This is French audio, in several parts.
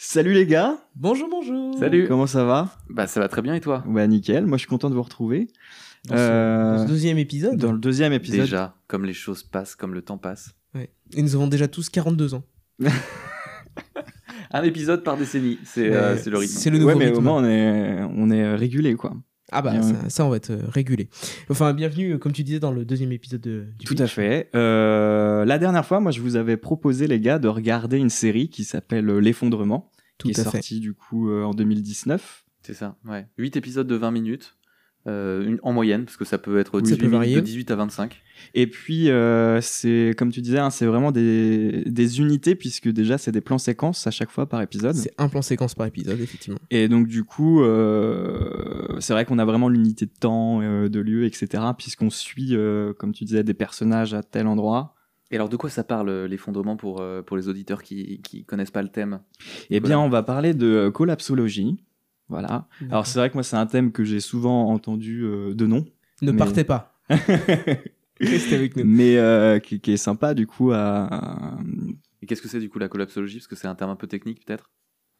Salut les gars Bonjour, bonjour. Salut. Comment ça va? Bah ça va très bien et toi? Bah nickel, moi je suis content de vous retrouver. Dans ce, Euh, dans ce deuxième épisode. Dans le deuxième épisode. Déjà, comme les choses passent, comme le temps passe. Ouais. Et nous avons déjà tous 42 ans. Un épisode par décennie, c'est euh, c'est le rythme. C'est le nouveau ouais, mais rythme. au moins on est, on est régulé quoi. Ah bah ça, on va être euh, régulé. Enfin, bienvenue, euh, comme tu disais, dans le deuxième épisode de, du Tout à fait. Euh, la dernière fois, moi je vous avais proposé les gars de regarder une série qui s'appelle L'effondrement, qui est sortie du coup euh, en 2019. C'est ça, ouais. 8 épisodes de 20 minutes, euh, une- en moyenne, parce que ça peut être Ça 18 peut de 18 à 25. Et puis euh, c'est comme tu disais, hein, c'est vraiment des, des unités puisque déjà c'est des plans séquences à chaque fois par épisode. C'est un plan séquence par épisode, effectivement. Et donc du coup, euh, c'est vrai qu'on a vraiment l'unité de temps, euh, de lieu, etc. Puisqu'on suit, euh, comme tu disais, des personnages à tel endroit. Et alors de quoi ça parle l'effondrement pour, pour les auditeurs qui, qui connaissent pas le thème? Eh bien, on va parler de collapsologie. Voilà. Alors c'est vrai que moi c'est un thème que j'ai souvent entendu euh, de nom, ne mais- partez pas. Restez avec nous. mais euh, qui, qui est sympa du coup à. Et qu'est-ce que c'est du coup la collapsologie? Parce que c'est un terme un peu technique peut-être?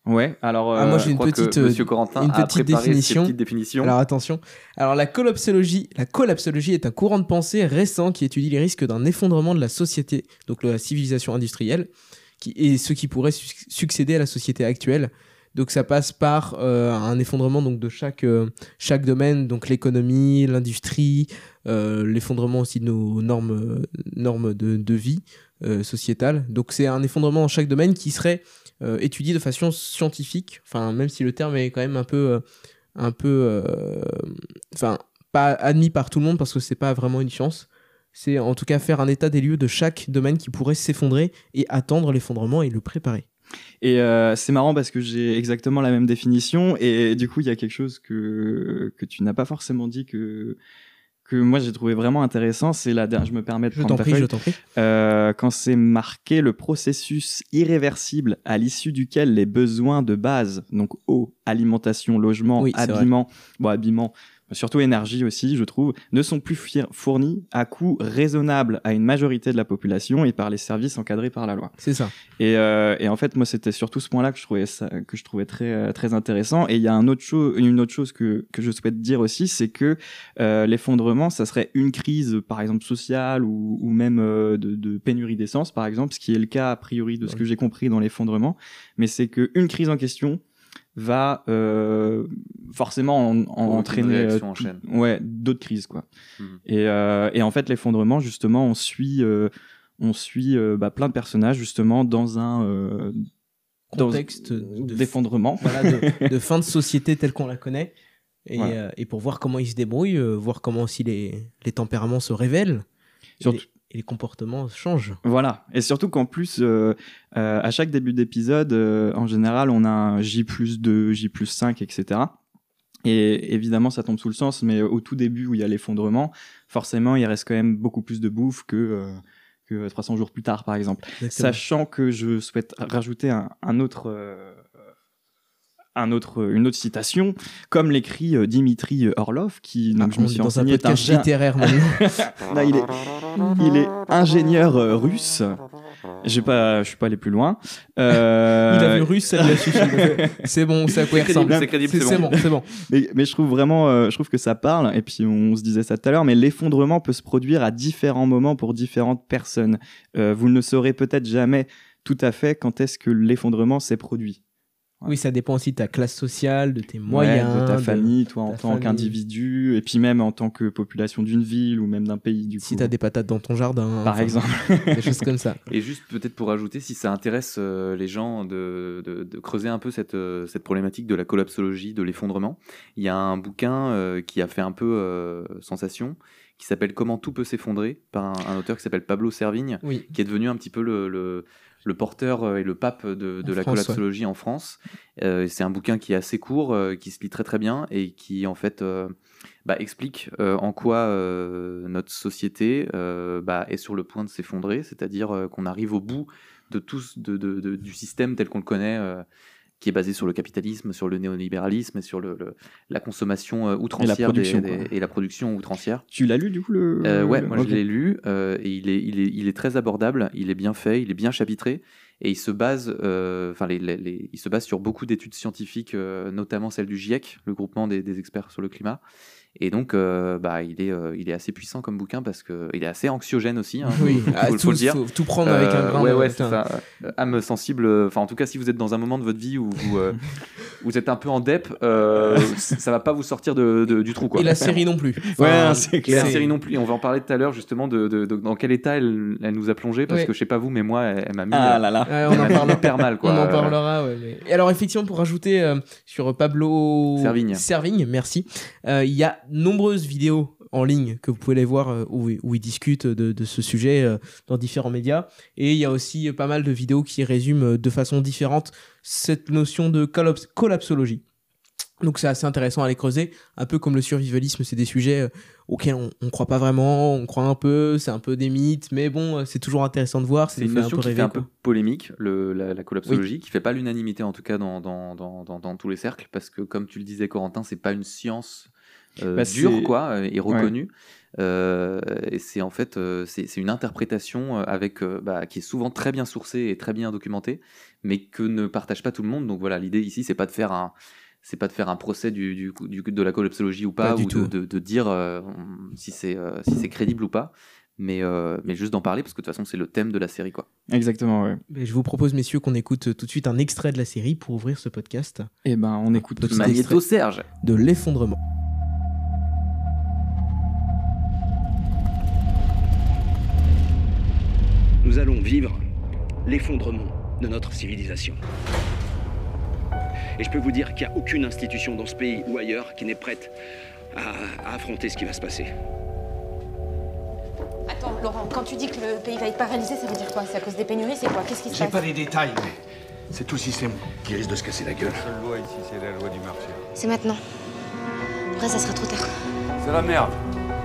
Ouais. Alors. Ah, moi, euh, j'ai Je une petite, euh, Monsieur Corentin une a petite préparé définition. ses petites définitions. Alors attention. Alors la collapsologie, la collapsologie est un courant de pensée récent qui étudie les risques d'un effondrement de la société, donc de la civilisation industrielle, qui et ce qui pourrait su- succéder à la société actuelle. Donc ça passe par euh, un effondrement donc de chaque euh, chaque domaine, donc l'économie, l'industrie, euh, l'effondrement aussi de nos normes normes de, de vie sociétale. Donc c'est un effondrement dans chaque domaine qui serait étudié de façon scientifique. Enfin même si le terme est quand même un peu un peu enfin pas admis par tout le monde parce que c'est pas vraiment une science c'est en tout cas faire un état des lieux de chaque domaine qui pourrait s'effondrer et attendre l'effondrement et le préparer Et euh, c'est marrant parce que j'ai exactement la même définition et du coup il y a quelque chose que que tu n'as pas forcément dit que que moi j'ai trouvé vraiment intéressant. C'est la dernière. Je me permets de je prendre t'en ta prie feuille. je t'en prie Euh, quand c'est marqué le processus irréversible à l'issue duquel les besoins de base, donc eau, alimentation, logement, Oui, habillement, bon habillement, surtout énergie aussi, je trouve, ne sont plus fournis à coût raisonnable à une majorité de la population et par les services encadrés par la loi. c'est ça Et, euh, et en fait, moi, c'était surtout ce point-là que je trouvais ça, que je trouvais très euh, très intéressant. Et il y a un autre chose, une autre chose que que je souhaite dire aussi, c'est que euh, l'effondrement, ça serait une crise, par exemple sociale ou, ou même euh, de, de pénurie d'essence, par exemple, ce qui est le cas a priori de ce Ouais. que j'ai compris dans l'effondrement. Mais c'est que une crise en question va euh, forcément en- en entraîner euh, en chaîne. ouais d'autres crises quoi. Mhm. Et, euh, et en fait, l'effondrement, justement, on suit, euh, on suit euh, bah, plein de personnages, justement, dans un euh, contexte de, d'effondrement. voilà, de, de fin de société telle qu'on la connaît et, Voilà. euh, et pour voir comment ils se débrouillent euh, voir comment aussi les, les tempéraments se révèlent Surtout- et les comportements changent Voilà. Et surtout qu'en plus, euh, euh, à chaque début d'épisode, euh, en général, on a un J plus 2, J plus 5, etc. Et évidemment, ça tombe sous le sens, mais au tout début où il y a l'effondrement, forcément, il reste quand même beaucoup plus de bouffe que, euh, que 300 jours plus tard, par exemple. Exactement. Sachant que je souhaite rajouter un, un autre, euh, un autre, une autre citation, comme l'écrit euh, Dimitri Orlov, qui, donc, Ah, je me suis dans un renseigné, est un podcast littéraire Non, il est, il est ingénieur euh, russe. J'ai pas, je suis pas allé plus loin. Euh, il a vu russe ça lui a suffi c'est bon c'est à quoi ressemble crédible, c'est crédible, c'est bon. bon c'est bon mais, mais je trouve vraiment, euh, je trouve que ça parle. Et puis on se disait ça tout à l'heure, mais l'effondrement peut se produire à différents moments pour différentes personnes. Euh, vous ne saurez peut-être jamais tout à fait quand est-ce que l'effondrement s'est produit. Oui, ça dépend aussi de ta classe sociale, de tes moyens, Ouais, de ta famille, toi en ta tant qu'individu, et puis même en tant que population d'une ville ou même d'un pays du Si coup. t'as des patates dans ton jardin, Par enfin, exemple. des choses comme ça. Et juste peut-être pour ajouter, si ça intéresse euh, les gens de, de- de creuser un peu cette, euh, cette problématique de la collapsologie, de l'effondrement, il y a un bouquin euh, qui a fait un peu euh, sensation, qui s'appelle Comment tout peut s'effondrer, par un, un auteur qui s'appelle Pablo Servigne, Oui, qui est devenu un petit peu le, le, le porteur euh, et le pape de, la France, collapsologie en France. Euh, c'est un bouquin qui est assez court, euh, qui se lit très très bien et qui en fait bah, explique en quoi notre société bah, est sur le point de s'effondrer, c'est-à-dire qu'on arrive au bout de de- du système tel qu'on le connaît. euh, qui est basé sur le capitalisme, sur le néolibéralisme et sur le, le- la consommation euh, outrancière des- production, des- quoi. et la production outrancière. Tu l'as lu du coup le Euh, ouais, moi je l'ai lu euh, et il est, il, est, il est très abordable, il est bien fait, il est bien chapitré et il se base, euh, enfin les, les- les- il se base sur beaucoup d'études scientifiques, euh, notamment celle du GIEC, le groupement des, des experts sur le climat. Et donc, euh, bah, il est, euh, il est assez puissant comme bouquin parce que il est assez anxiogène aussi. Hein, Oui, faut, ah, faut- tout, faut le dire. faut tout prendre avec un Euh, grain ouais, ouais, ça. Âme sensible. Enfin, en tout cas, si vous êtes dans un moment de votre vie où vous, vous êtes un peu en dep, ça va pas vous sortir de, de- du trou. Quoi. Et la série non plus. Ouais, c'est Et clair. la série non plus. Et on va en parler tout à l'heure justement de, de- de- dans quel état elle, elle nous a plongé parce Ouais. que je sais pas vous, mais moi, elle, elle m'a mis, Ah là là. Ouais, on en parlera. hyper mal. Quoi. On en parlera, mais- Et alors, effectivement, pour rajouter sur Pablo Servigne. Servigne, merci. Il y a nombreuses vidéos en ligne que vous pouvez les voir euh, où, où il discute de, de ce sujet euh, dans différents médias. Et il y a aussi pas mal de vidéos qui résument euh, de façon différente cette notion de collaps- collapsologie. Donc c'est assez intéressant à les creuser, un peu comme le survivalisme, c'est des sujets euh, auxquels on, on croit pas vraiment, on croit un peu, c'est un peu des mythes, mais bon, euh, c'est toujours intéressant de voir, C'est une fait un notion peu qui fait un peu polémique, le, la, la collapsologie, qui fait pas l'unanimité en tout cas dans, dans, dans, dans, dans tous les cercles, parce que comme tu le disais Corentin, c'est pas une science euh, Bah, dure c'est- quoi, euh, et reconnue. Euh, et c'est en fait euh, c'est c'est une interprétation euh, avec euh, bah, qui est souvent très bien sourcée et très bien documentée, mais que ne partage pas tout le monde. Donc voilà, l'idée ici c'est pas de faire un c'est pas de faire un procès du, du, du- de la collapsologie ou pas, Pas du ou de, tout. de, de dire euh, si c'est euh, si c'est crédible ou pas, mais, euh, mais juste d'en parler parce que de toute façon c'est le thème de la série quoi. Exactement, ouais. Mais je vous propose, messieurs, qu'on écoute tout de suite un extrait de la série pour ouvrir ce podcast Et ben on écoute tout ça. Magnéto Serge. de l'effondrement. Nous allons vivre l'effondrement de notre civilisation. Et je peux vous dire qu'il n'y a aucune institution dans ce pays ou ailleurs qui n'est prête à, à affronter ce qui va se passer. Attends, Laurent, quand tu dis que le pays va être paralysé, ça veut dire quoi? C'est à cause des pénuries, c'est quoi? Qu'est-ce qui se J'ai passe? pas les détails, mais c'est tout le système qui risque de se casser la gueule. La seule loi ici, c'est la loi du marché. C'est maintenant. Après, ça sera trop tard. C'est la merde.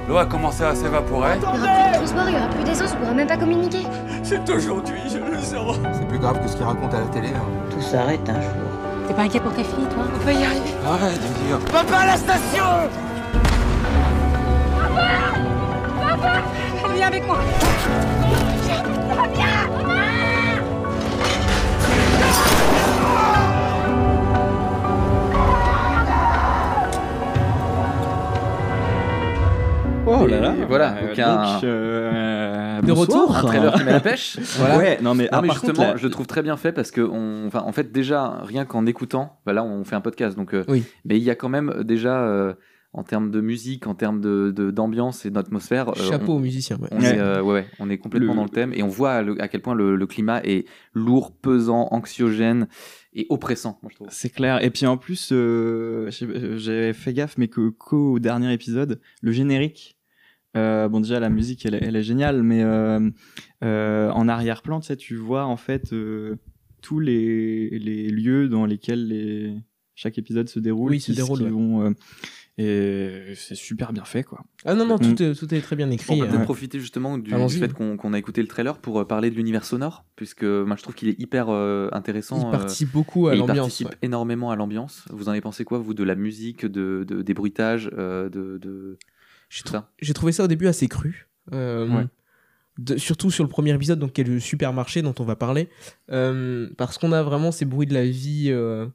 L'eau a commencé à s'évaporer. Il n'y aura plus de transport, il n'y aura plus d'essence, on pourra même pas communiquer. C'est aujourd'hui, je le sens. C'est plus grave que ce qu'il raconte à la télé. hein. Tout s'arrête un jour. T'es pas inquiet pour tes filles, toi? On peut y arriver. Arrête de dire. Viens avec moi Oh là là. Voilà, Euh, donc un- euh, De bonsoir. retour. Un trailer qui met la pêche. Voilà. Ouais, non mais, Non, ah, mais justement, contre, je le trouve très bien fait parce que, on, enfin, en fait, déjà, rien qu'en écoutant, bah là, on fait un podcast, donc, euh, Oui. mais il y a quand même déjà, euh, en termes de musique, en termes de de- d'ambiance et d'atmosphère, euh, Chapeau on- aux musiciens. ouais. On, Ouais. est, euh, ouais, ouais, on est complètement Le- dans le thème et on voit le- à quel point le, le climat est lourd, pesant, anxiogène et oppressant, moi je trouve. C'est clair. Et puis en plus, euh, j'ai- j'ai fait gaffe, mais qu'au dernier épisode, le générique. Euh, bon déjà la musique elle, est- elle est géniale, mais euh, euh, en arrière-plan, tu sais, tu vois en fait euh, tous les, les lieux dans lesquels les, chaque épisode se déroule, Oui, se déroule, qui ouais. vont, euh, et c'est super bien fait quoi. Ah non, non, Mm. tout, est, tout est très bien On écrit. va euh. peut-être profiter justement du, fait qu'on a écouté le trailer pour parler de l'univers sonore, puisque moi je trouve qu'il est hyper euh, intéressant. Il euh, participe beaucoup à et il l'ambiance. participe ouais. énormément à l'ambiance. Vous en avez pensé quoi, vous, de la musique, de, de- des bruitages, euh, de, de J'ai trou- trouvé ça au début assez cru. Euh, Ouais. de- surtout sur le premier épisode, donc qui est le supermarché dont on va parler, Euh, parce qu'on a vraiment ces bruits de la vie, euh,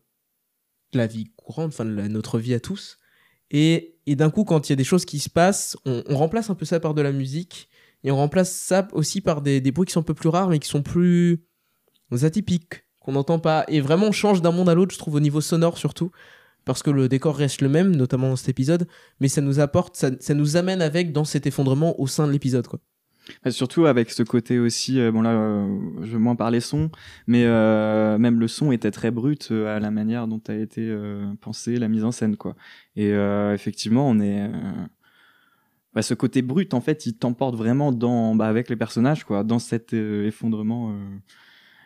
de la vie courante, enfin notre vie à tous. Et, et d'un coup, quand il y a des choses qui se passent, on, on remplace un peu ça par de la musique, et on remplace ça aussi par des, des bruits qui sont un peu plus rares, mais qui sont plus atypiques, qu'on n'entend pas. Et vraiment, on change d'un monde à l'autre, je trouve, au niveau sonore surtout, parce que le décor reste le même, notamment dans cet épisode, mais ça nous apporte, ça, nous amène avec dans cet effondrement au sein de l'épisode, quoi. Bah, Surtout avec ce côté aussi, euh, bon là, euh, je vais moins parler son, mais euh, même le son était très brut à la manière dont a été euh, pensé la mise en scène, quoi. Et effectivement, on est, bah, ce côté brut, en fait, il t'emporte vraiment dans, bah, avec les personnages, quoi, dans cet effondrement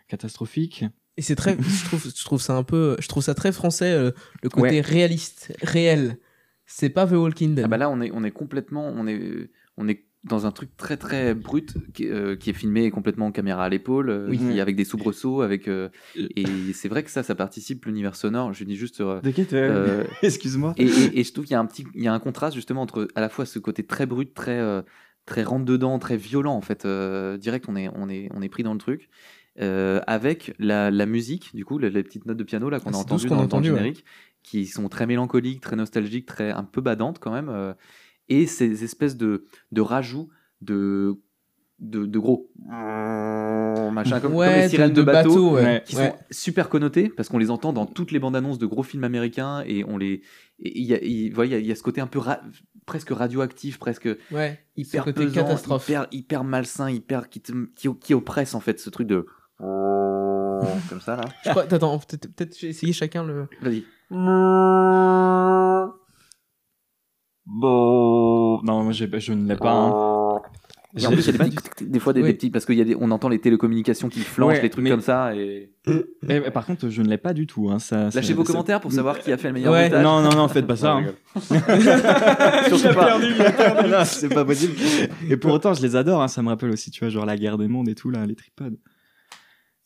catastrophique. Et c'est très, je trouve, je trouve ça un peu, je trouve ça très français, euh, le côté Ouais. réaliste, réel. C'est pas The Walking Dead. Ah bah là, on est, on est complètement, on est, on est dans un truc très très brut qui, euh, qui est filmé complètement en caméra à l'épaule, euh, Oui. avec des soubresauts, avec euh, et c'est vrai que ça, ça participe l'univers sonore. Je dis juste. euh, T'inquiète, euh, excuse-moi. et, et- et je trouve qu'il y a un petit, il y a un contraste justement entre à la fois ce côté très brut, très euh, très rentre dedans, très violent en fait. euh, direct, on est on est on est pris dans le truc. Euh, avec la, la musique, du coup, les, les petites notes de piano là qu'on Ah, a entendues qu'on dans, a dans le entendu, ouais. générique, qui sont très mélancoliques, très nostalgiques, très un peu badantes quand même, euh, et ces espèces de de rajouts de de, de gros machin comme, comme Ouais, les sirènes de- de, bateau, bateau, ouais. Qui sont super connotés parce qu'on les entend dans toutes les bandes annonces de gros films américains et on les il y a, il- y a- il y a ce côté un peu ra- presque radioactif presque Ouais. hyper pesant, catastrophe. hyper hyper malsain hyper qui, te- qui, qui oppresse en fait ce truc de comme ça là Je crois, attends, peut-être peut-être j'ai essayé chacun le. vas-y Bon. Non, moi, je ne l'ai pas. hein. et en plus il y a des, petits- des fois des, Oui. des petits parce qu'il y a des, on entend les télécommunications qui flanchent Ouais, les trucs mais- comme ça et Eh, mais par contre, je ne l'ai pas du tout. Hein, ça, lâchez vos commentaires pour savoir qui a fait le meilleur Ouais. montage. Non, non, non, faites pas ça. Non, hein. Surtout pas. Non, c'est pas possible. Et pour autant, je les adore. hein, Ça me rappelle aussi, tu vois, genre la guerre des mondes et tout, là, les tripodes.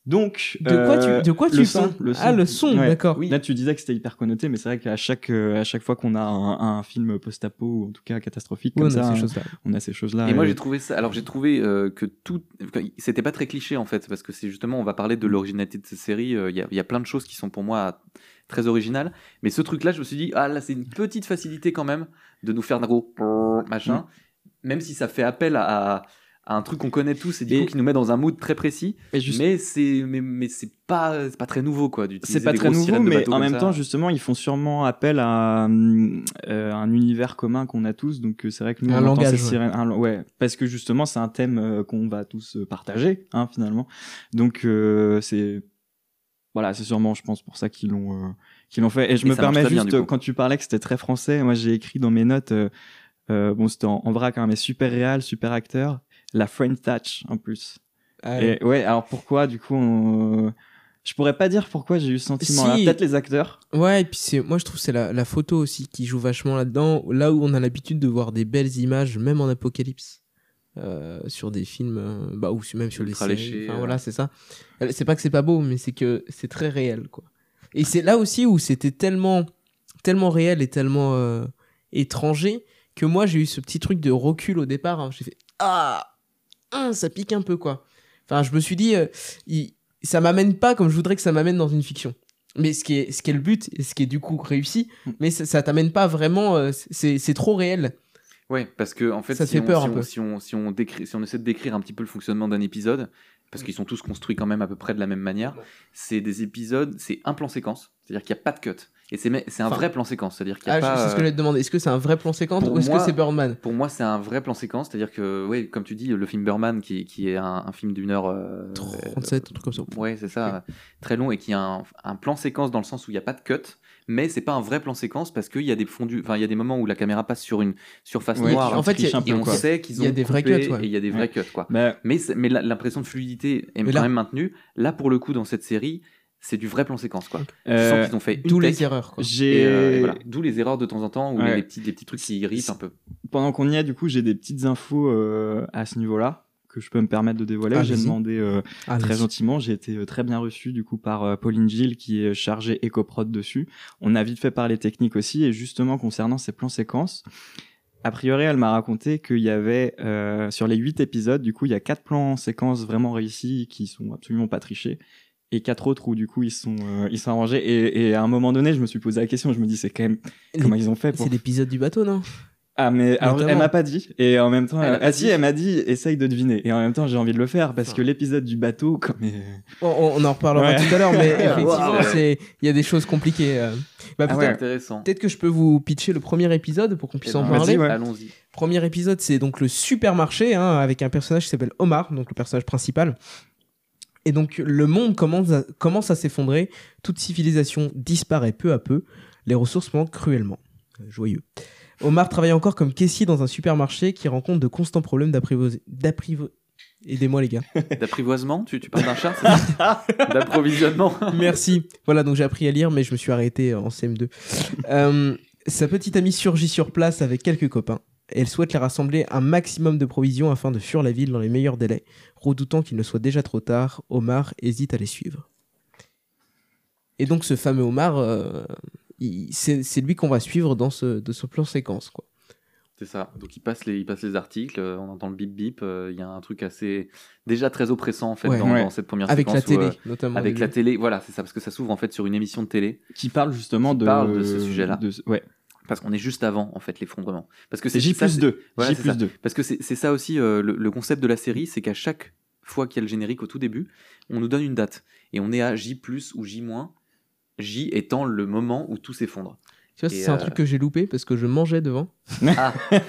Donc. De quoi tu, euh, de quoi tu le parles son, le son. Ah, le son, Ouais. d'accord. Là, tu disais que c'était hyper connoté, mais c'est vrai qu'à chaque, euh, à chaque fois qu'on a un, un film post-apo, ou en tout cas catastrophique, Oui, comme on a ça, ces choses-là. on a ces choses-là. Et moi j'ai trouvé ça. Alors j'ai trouvé euh, que tout, c'était pas très cliché en fait, parce que c'est justement on va parler de l'originalité de cette série. euh, Il y, a, il y a plein de choses qui sont pour moi très originales, mais ce truc-là, je me suis dit ah là c'est une petite facilité quand même de nous faire un gros machin, même si ça fait appel à, à un truc qu'on connaît tous et du Et- coup qui nous met dans un mood très précis. Et juste- Mais c'est mais, mais c'est pas c'est pas très nouveau quoi d'utiliser C'est pas des très nouveau, mais en même ça. temps, justement, ils font sûrement appel à euh, un univers commun qu'on a tous. Donc, euh, c'est vrai que nous, Un on langage, ouais. sirènes- un- ouais, parce que justement, c'est un thème euh, qu'on va tous partager, hein, finalement. Donc, euh, c'est voilà, c'est sûrement, je pense, pour ça qu'ils l'ont euh, qu'ils l'ont fait. Et je Et me permets bien, juste, quand tu parlais que c'était très français, moi, j'ai écrit dans mes notes. euh, euh, bon, c'était en, en vrac, hein, mais super réel, super acteur. La French Touch, en plus. Ah, Et ouais, alors pourquoi, du coup, on- je pourrais pas dire pourquoi j'ai eu ce sentiment-là. Si. Peut-être les acteurs. Ouais, et puis c'est, moi je trouve que c'est la, la photo aussi qui joue vachement là-dedans, là où on a l'habitude de voir des belles images, même en apocalypse, euh, sur des films, euh, bah, ou même sur Ultra des séries. léché, Enfin, euh. voilà, c'est ça. Euh, C'est pas que c'est pas beau, mais c'est que c'est très réel, quoi. Et c'est là aussi où c'était tellement, tellement réel et tellement étranger que moi j'ai eu ce petit truc de recul au départ. hein. J'ai fait ah, hein, ça pique un peu, quoi. Enfin, je me suis dit, euh, il- ça m'amène pas comme je voudrais que ça m'amène dans une fiction. Mais ce qui est, ce qui est le but, et ce qui est du coup réussi, Mm. mais ça, ça t'amène pas vraiment, euh, c'est c'est trop réel. Ouais, parce que en fait, Ça si, fait on, peur si un on- peu. si on, si on décrit, si on essaie de décrire un petit peu le fonctionnement d'un épisode, parce qu'ils sont tous construits quand même à peu près de la même manière, c'est des épisodes, c'est un plan séquence, c'est-à-dire qu'il n'y a pas de cut. Et c'est un Enfin, vrai plan séquence, c'est-à-dire qu'il Ah, a pas. c'est ce que euh, j'allais te demander. Est-ce que c'est un vrai plan séquence ou est-ce moi- que c'est Birdman? Pour moi, c'est un vrai plan séquence, c'est-à-dire que, ouais, comme tu dis, le film Burman, qui, qui est un, un film d'une heure. euh, 37, un truc comme ça. Ouais, c'est ça, très long et qui a un, un plan séquence dans le sens où il n'y a pas de cut, mais c'est pas un vrai plan séquence parce qu'il y a des fondus, enfin il y a des moments où la caméra passe sur une surface Ouais, noire. en fait, il y a- et on quoi. sait qu'ils Il ont y a des vrais coupé cuts, ouais. et il y a des vrais cuts quoi. Bah, Mais, mais la- l'impression de fluidité est Mais quand là- même maintenue. Là, pour le coup, dans cette série, c'est du vrai plan séquence quoi. Euh, sens qu'ils ont fait D'où les erreurs. Quoi. j'ai euh, voilà. D'où les erreurs de temps en temps ou Ouais. les, les petits, des petits trucs qui irritent un peu. pendant qu'on y est, du coup, j'ai des petites infos euh, à ce niveau-là que je peux me permettre de dévoiler. J'ai demandé euh, très gentiment. J'ai été euh, très bien reçu du coup par euh, Pauline Gilles qui est chargée écoprod dessus. On a vite fait parler technique aussi et justement concernant ces plans séquences. A priori, elle m'a raconté qu'il y avait euh, sur les huit épisodes, du coup, il y a quatre plans séquences vraiment réussis qui sont absolument pas trichés et quatre autres où du coup ils sont euh, ils sont arrangés et, et à un moment donné, je me suis posé la question, je me dis c'est quand même comment ils ont fait pour C'est l'épisode du bateau, non? Ah mais alors, elle m'a pas dit et en même temps Elle elle- ah si elle m'a dit essaye de deviner et en même temps j'ai envie de le faire parce que l'épisode du bateau comme on, on- on en reparlera Ouais. tout à l'heure, mais effectivement, c'est il y a des choses compliquées. euh. Bah, Ah peut-être ouais. Intéressant. peut-être que je peux vous pitcher le premier épisode pour qu'on puisse Eh en ben, parler. ouais. Allons-y. Premier épisode, c'est donc le supermarché hein, avec un personnage qui s'appelle Omar, donc le personnage principal. Et donc le monde commence à, commence à s'effondrer, toute civilisation disparaît peu à peu, les ressources manquent cruellement. Joyeux. Omar travaille encore comme caissier dans un supermarché qui rencontre de constants problèmes d'apprivoisé. d'apprivo- Aidez-moi les gars. D'apprivoisement? Tu, tu parles d'un chat D'approvisionnement? Merci. Voilà, donc j'ai appris à lire, mais je me suis arrêté en CM2. Euh, sa petite amie surgit sur place avec quelques copains. Et elle souhaite les rassembler un maximum de provisions afin de fuir la ville dans les meilleurs délais. Redoutant qu'il ne soit déjà trop tard, Omar hésite à les suivre. Et donc ce fameux Omar, euh, c'est lui qu'on va suivre dans ce, de ce plan séquence. Quoi. C'est ça. Donc il passe les, il passe les articles, euh, on entend le bip bip. euh, Il y a un truc assez déjà très oppressant en fait Ouais. dans, Ouais. dans cette première Avec la séquence. où, télé, euh, notamment. avec la début. télé, voilà, c'est ça, parce que ça s'ouvre en fait sur une émission de télé, Qui parle justement Qui de, parle de ce sujet-là. de- ouais. Parce qu'on est juste avant en fait l'effondrement. Parce que C'est J plus c'est- 2. Voilà, J plus ça. 2. Parce que c'est c'est ça aussi euh, le, le concept de la série, c'est qu'à chaque fois qu'il y a le générique au tout début, on nous donne une date et on est à J plus ou J moins. J étant le moment où tout s'effondre. Tu vois, c'est un euh, truc que j'ai loupé parce que je mangeais devant. Ah.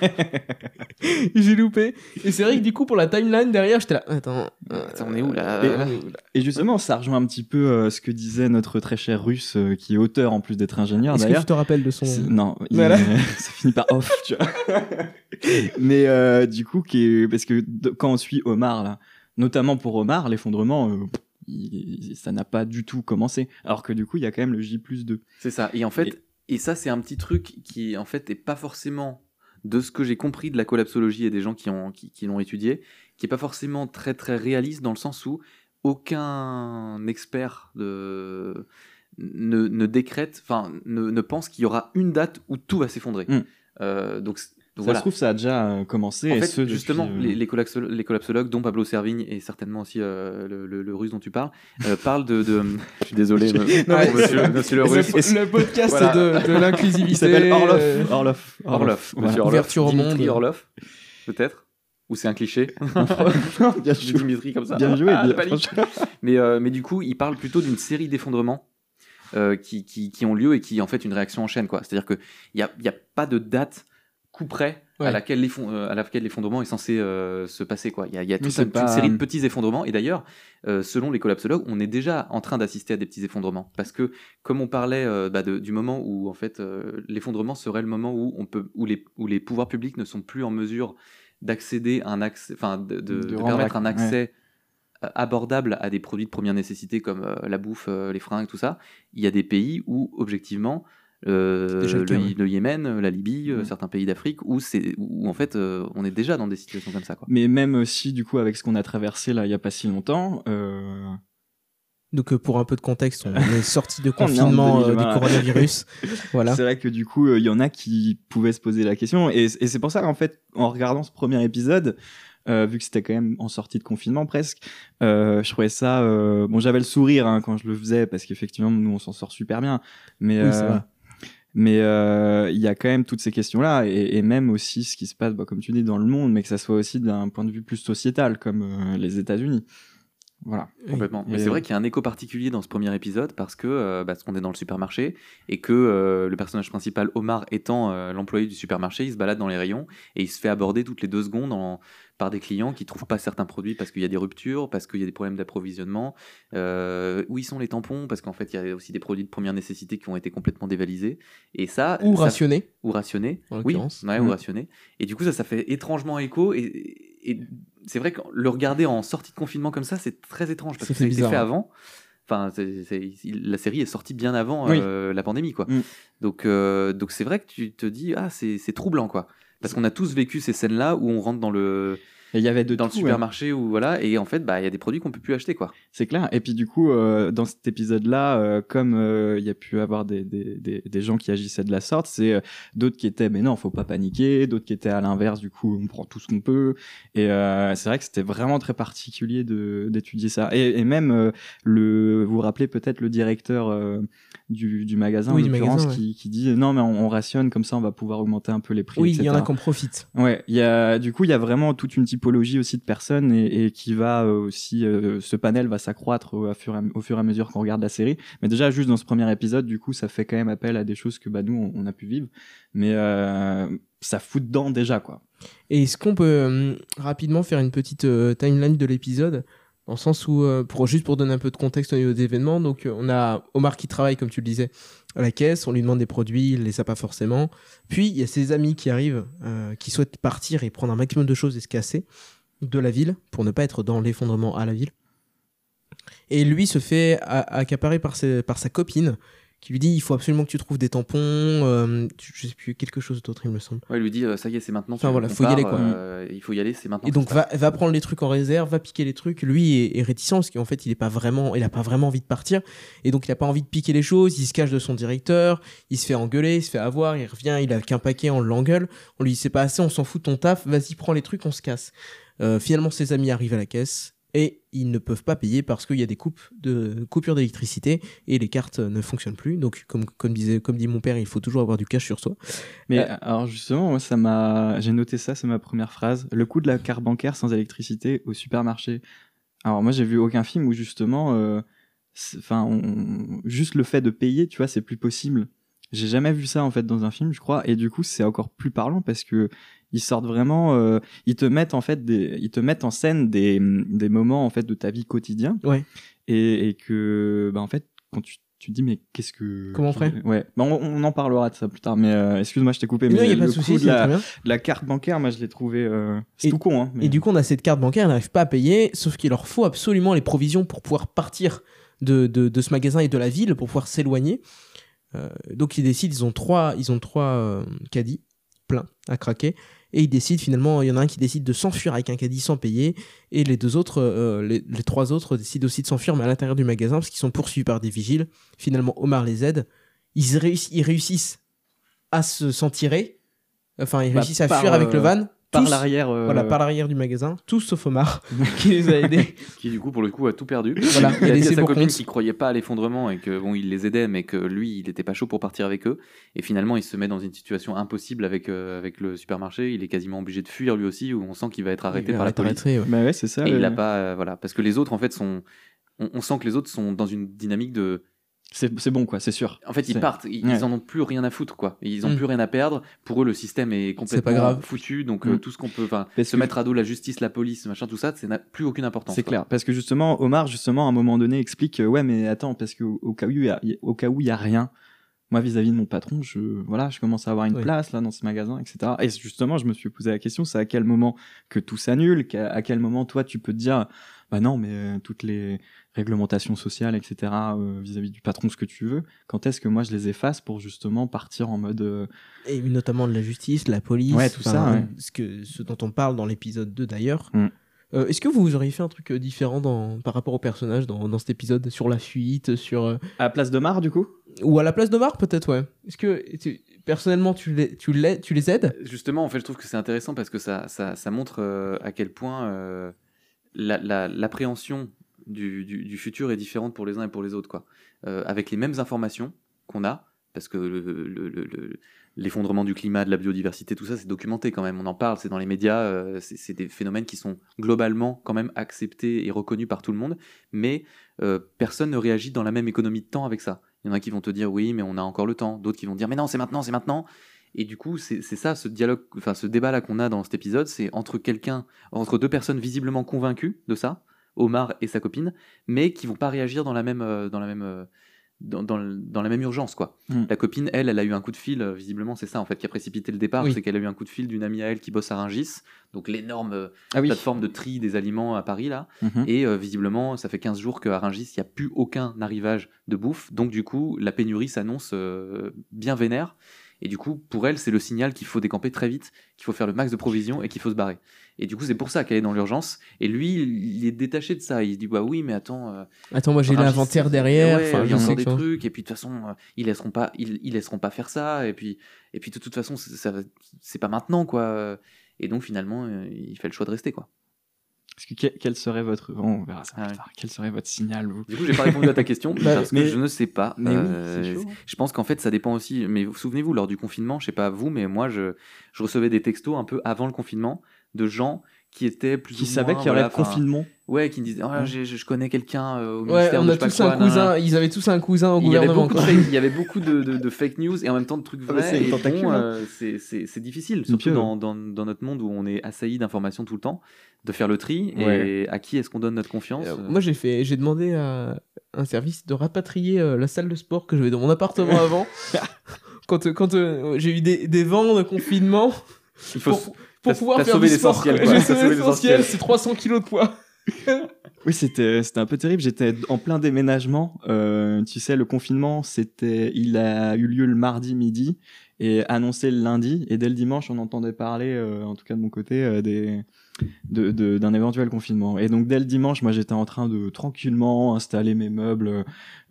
j'ai loupé. Et c'est vrai que du coup, pour la timeline derrière, j'étais là. Attends, euh, Attends, on est où, là euh, Et- on est où, là Et justement, ça rejoint un petit peu euh, ce que disait notre très cher russe, euh, qui est auteur en plus d'être ingénieur Est-ce que d'ailleurs. tu te rappelles de son. Non, il- Voilà. ça finit par off, tu vois. Mais euh, du coup, qui est- parce que quand on suit Omar, là, notamment pour Omar, l'effondrement, euh, il- ça n'a pas du tout commencé. Alors que du coup, il y a quand même le J plus 2. C'est ça. Et en fait, et, ça, c'est un petit truc qui, en fait, est pas forcément de ce que j'ai compris de la collapsologie et des gens qui, ont, qui, qui l'ont étudié, qui est pas forcément très très réaliste dans le sens où aucun expert de, ne, ne décrète, enfin, ne, ne pense qu'il y aura une date où tout va s'effondrer. Mm. Euh, donc, c- Ça voilà. se trouve, ça a déjà euh, commencé. En et fait, ce, justement, euh, les, les, collapsolo- les collapsologues, dont Pablo Servigne et certainement aussi euh, le, le- le russe dont tu parles, euh, parlent de, de- Je suis désolé, Non, mais- monsieur, monsieur le russe. Le, le podcast Voilà. de, de l'inclusivité. Il s'appelle Orlov. Orlov. Orlov, Voilà. monsieur Orlov. Ouverture au Dimitri monde. Orlov, peut-être Ou c'est un cliché Bien joué. Dimitri comme ça. Bien joué. Ah, bien- mais, euh, mais du coup, il parle plutôt d'une série d'effondrements euh, qui, qui, qui ont lieu et qui en fait une réaction en chaîne. quoi. C'est-à-dire qu'il n'y a, y a pas de date coup près Ouais. à, laquelle l'effon- euh, à laquelle l'effondrement est censé euh, se passer. quoi. Il y a, il y a toute une, pas- une série de petits effondrements. Et d'ailleurs, euh, selon les collapsologues, on est déjà en train d'assister à des petits effondrements. Parce que, comme on parlait bah, de- du moment où en fait l'effondrement serait le moment où, on peut, où, les, où les pouvoirs publics ne sont plus en mesure d'accéder à un accès, enfin de, permettre un accès abordable à des produits de première nécessité comme la bouffe, les fringues, tout ça, il y a des pays où objectivement euh, le Yémen, la Libye, euh, Ouais. certains pays d'Afrique où c'est où en fait euh, on est déjà dans des situations comme ça quoi. Mais même aussi, du coup, avec ce qu'on a traversé là, il y a pas si longtemps, euh, Donc, euh, pour un peu de contexte, on est sorti de confinement euh, 2020. du coronavirus. voilà. C'est vrai que du coup, euh, il y en a qui pouvaient se poser la question. Et, et c'est pour ça qu'en fait, en regardant ce premier épisode, euh, vu que c'était quand même en sortie de confinement presque, euh, je trouvais ça. euh, bon, j'avais le sourire hein, quand je le faisais parce qu'effectivement, nous, on s'en sort super bien. Mais Oui, euh. Mais euh, il y a quand même toutes ces questions-là et, et même aussi ce qui se passe, bah, comme tu dis, dans le monde, mais que ça soit aussi d'un point de vue plus sociétal, comme euh, les États-Unis. Voilà. Complètement. Mais c'est vrai qu'il y a un écho particulier dans ce premier épisode parce que euh, parce qu'on est dans le supermarché et que euh, le personnage principal Omar étant euh, l'employé du supermarché, il se balade dans les rayons et il se fait aborder toutes les deux secondes en- par des clients qui trouvent pas certains produits parce qu'il y a des ruptures, parce qu'il y a des problèmes d'approvisionnement. Euh, où ils sont les tampons Parce qu'en fait, il y a aussi des produits de première nécessité qui ont été complètement dévalisés. Et ça, Ou ça- rationné. ou rationné. En oui, ouais, Mm. ou rationné. Et du coup, ça, ça fait étrangement écho. Et, et c'est vrai que le regarder en sortie de confinement comme ça, c'est très étrange parce que ça a été fait ouais. avant. Enfin, la série est sortie bien avant Oui. euh, la pandémie, quoi. Mm. Donc, euh, donc c'est vrai que tu te dis, ah, c'est c'est troublant, quoi. Parce qu'on a tous vécu ces scènes-là où on rentre dans le, il y avait de dans le ouais. supermarché où voilà, et en fait, bah, il y a des produits qu'on peut plus acheter, quoi. C'est clair. Et puis du coup, euh, dans cet épisode-là, euh, comme euh, il y a pu avoir des, des, des, des gens qui agissaient de la sorte, c'est euh, d'autres qui étaient mais non, faut pas paniquer, d'autres qui étaient à l'inverse, du coup, on prend tout ce qu'on peut. Et euh, c'est vrai que c'était vraiment très particulier de d'étudier ça. Et, et même euh, le, vous vous rappelez peut-être le directeur euh, du, du magasin, Oui, en du l'occurrence, magasin, ouais. qui, qui dit non mais on, on rationne comme ça, on va pouvoir augmenter un peu les prix. Oui, il y en a en profitent. Ouais, il y a du coup il y a vraiment toute une typologie aussi de personnes et, qui va euh, aussi euh, ce panel va s'accroître au, fur et à- mesure qu'on regarde la série. Mais déjà juste dans ce premier épisode, du coup ça fait quand même appel à des choses que bah nous on, a pu vivre, mais euh, ça fout dedans déjà quoi. Et est-ce qu'on peut euh, rapidement faire une petite timeline de l'épisode? Dans sens où, euh, juste pour donner un peu de contexte au niveau des événements, donc euh, on a Omar qui travaille, comme tu le disais, à la caisse, on lui demande des produits, il les a pas forcément. Puis il y a ses amis qui arrivent, euh, qui souhaitent partir et prendre un maximum de choses et se casser de la ville pour ne pas être dans l'effondrement à la ville. Et lui se fait accaparer par sa copine qui lui dit il faut absolument que tu trouves des tampons, euh, je sais plus, quelque chose d'autre, il me semble. Ouais, il lui dit euh, ça y est, c'est maintenant. Enfin, voilà, faut y aller, quoi. euh, il faut y aller, c'est maintenant. Et donc va, va prendre les trucs en réserve, va piquer les trucs. Lui est, est réticent parce qu'en fait il est pas vraiment, il a pas vraiment envie de partir et donc il a pas envie de piquer les choses. Il se cache de son directeur, il se fait engueuler, il se fait avoir, il revient, il a qu'un paquet, on l'engueule, on lui dit c'est pas assez, on s'en fout de ton taf, vas-y prends les trucs, on se casse. Euh, finalement ses amis arrivent à la caisse et ils ne peuvent pas payer parce qu'il y a des coupes de coupures d'électricité et les cartes ne fonctionnent plus. Donc comme comme disait comme dit mon père, il faut toujours avoir du cash sur soi. Mais Euh, alors justement, moi, ça m'a, j'ai noté ça, c'est ma première phrase. Le coût de la carte bancaire sans électricité au supermarché. Alors moi, j'ai vu aucun film où justement, euh, enfin, juste le fait de payer, tu vois, c'est plus possible. J'ai jamais vu ça en fait dans un film, je crois, et du coup, c'est encore plus parlant parce que ils sortent vraiment, euh, ils te mettent en fait des, ils te mettent en scène des, des moments en fait de ta vie quotidien. Ouais. Et, et que, bah en fait, quand tu tu te dis mais qu'est-ce que Comment on ferait ouais Bah, on, on en parlera de ça plus tard mais euh, excuse-moi je t'ai coupé Non, mais y a pas de le souci, coup la, de carte bancaire moi je l'ai trouvé euh, c'est tout con hein mais- Et du coup, on a cette carte bancaire, ils n'arrivent pas à payer, sauf qu'il leur faut absolument les provisions pour pouvoir partir de, de, de ce magasin et de la ville, pour pouvoir s'éloigner. Euh, donc ils décident, ils ont trois, ils ont trois caddies pleins à craquer, et ils décident finalement, il y en a un qui décide de s'enfuir avec un caddie sans payer, et les deux autres, euh, les, les trois autres décident aussi de s'enfuir, mais à l'intérieur du magasin, parce qu'ils sont poursuivis par des vigiles. Finalement, Omar les aide, ils, réussissent, ils réussissent à se s'en tirer, enfin ils Bah, réussissent à fuir avec euh, le van. Par l'arrière euh, Voilà, par l'arrière du magasin, tous sauf Omar, qui les a aidés. qui du coup pour le coup a tout perdu. Voilà, il il a a dit à sa copine qu'il croyait pas à l'effondrement et que bon il les aidait mais que lui il était pas chaud pour partir avec eux et finalement il se met dans une situation impossible avec euh, avec le supermarché, il est quasiment obligé de fuir lui aussi où on sent qu'il va être arrêté Il va par la police. arrêté, ouais. bah ouais c'est ça Et il ouais. a pas euh, voilà parce que les autres en fait sont on, on sent que les autres sont dans une dynamique de c'est c'est bon quoi c'est sûr en fait ils partent ils, Ouais. ils en ont plus rien à foutre quoi ils ont Mm. plus rien à perdre pour eux le système est complètement pas grave. foutu donc Mm. euh, tout ce qu'on peut se que- mettre à dos la justice la police machin tout ça c'est n'a plus aucune importance C'est clair, parce que justement, Omar, justement, à un moment donné, explique, euh, ouais, mais attends, parce que au cas où il y a, au cas où il y a rien, moi, vis-à-vis de mon patron, je, voilà, je commence à avoir une Oui. place là dans ce magasin, etc. Et justement, je me suis posé la question, c'est à quel moment que tout s'annule, qu'à- à quel moment toi, tu peux te dire, bah non, mais euh, toutes les réglementations sociales, etc. euh, vis-à-vis du patron, ce que tu veux, quand est-ce que moi je les efface pour justement partir en mode, euh, Et notamment de la justice, de la police. Ouais, tout ça, ouais. Ce, que, ce dont on parle dans l'épisode 2 d'ailleurs. Mm. Euh, Est-ce que vous auriez fait un truc différent dans, par rapport au personnage dans, dans cet épisode sur la fuite, sur euh, à la place de Mar, du coup? ou à la place d'Omar peut-être ouais. Est-ce que tu- personnellement tu les, tu les, tu les aides? Justement, en fait, je trouve que c'est intéressant parce que ça, ça, ça montre euh, à quel point la- la- l'appréhension du, futur est différente pour les uns et pour les autres. Quoi. Euh, avec les mêmes informations qu'on a, parce que le- le- le- le- l'effondrement du climat, de la biodiversité, tout ça, c'est documenté quand même. On en parle, c'est dans les médias, euh, c'est c'est des phénomènes qui sont globalement quand même acceptés et reconnus par tout le monde, mais euh, personne ne réagit dans la même économie de temps avec ça. Il y en a qui vont te dire oui, mais on a encore le temps. D'autres qui vont dire mais non, c'est maintenant, c'est maintenant. Et du coup, c'est ça, ce dialogue, enfin ce débat-là qu'on a dans cet épisode, c'est entre quelqu'un, entre deux personnes visiblement convaincues de ça, Omar et sa copine, mais qui vont pas réagir dans la même, euh, dans la même, euh, dans, dans la même urgence, quoi. Mm. La copine, elle, elle a eu un coup de fil, euh, visiblement, c'est ça en fait qui a précipité le départ, Oui. c'est qu'elle a eu un coup de fil d'une amie à elle qui bosse à Rungis, donc l'énorme Ah oui. plateforme de tri des aliments à Paris là. Mhm. Et euh, visiblement, ça fait 15 jours qu'à Rungis, il n'y a plus aucun arrivage de bouffe. Donc, du coup, la pénurie s'annonce euh, bien vénère. Et du coup, pour elle, c'est le signal qu'il faut décamper très vite, qu'il faut faire le max de provisions et qu'il faut se barrer. Et du coup, c'est pour ça qu'elle est dans l'urgence. Et lui, il est détaché de ça. Il se dit Bah oui, mais attends. euh, Attends, moi j'ai l'inventaire derrière. ouais, il y a encore des trucs. Et puis, de toute façon, euh, ils laisseront pas, ils, ils laisseront pas faire ça. Et puis, et puis de toute façon, c'est pas maintenant, quoi. Et donc, finalement, euh, il fait le choix de rester, quoi. Que quel, serait votre, bon, on verra ça Ah ouais. Quel serait votre signal, vous Du coup, j'ai pas répondu à ta question Bah, parce que mais- je ne sais pas. mais Euh, chaud. je pense qu'en fait, ça dépend aussi. Mais vous souvenez-vous, lors du confinement, je sais pas vous, mais moi, je, je recevais des textos un peu avant le confinement de gens qui étaient plus Qui ou savaient qu'il y aurait voilà, confinement Ouais, qui me disaient, Ah, Ouais. j'ai- je, je connais quelqu'un euh, au Ouais, ministère. on de a quoi, nan, nan. Ils avaient tous un cousin au Il gouvernement. de il y avait beaucoup de, de- de fake news et en même temps de trucs Ah bah, vrais. c'est et tentacule, bon, euh, c'est- c'est c'est difficile, surtout dans, dans, dans notre monde où on est assailli d'informations tout le temps, de faire le tri Ouais. et à qui est-ce qu'on donne notre confiance. Euh, euh, moi j'ai fait, j'ai demandé à un service de rapatrier euh, la salle de sport que j'avais dans mon appartement avant. quand quand euh, j'ai eu des, des vents de confinement il faut pour, pour pouvoir faire sauvé du sport. l'essentiel. J'ai sauvé c'est 300 kilos de poids. Oui, c'était c'était un peu terrible. J'étais en plein déménagement. Euh, tu sais, le confinement, c'était, il a eu lieu le mardi midi et annoncé le lundi. Et dès le dimanche, on entendait parler, euh, en tout cas de mon côté, euh, des de- de- d'un éventuel confinement. Et donc dès le dimanche, moi j'étais en train de tranquillement installer mes meubles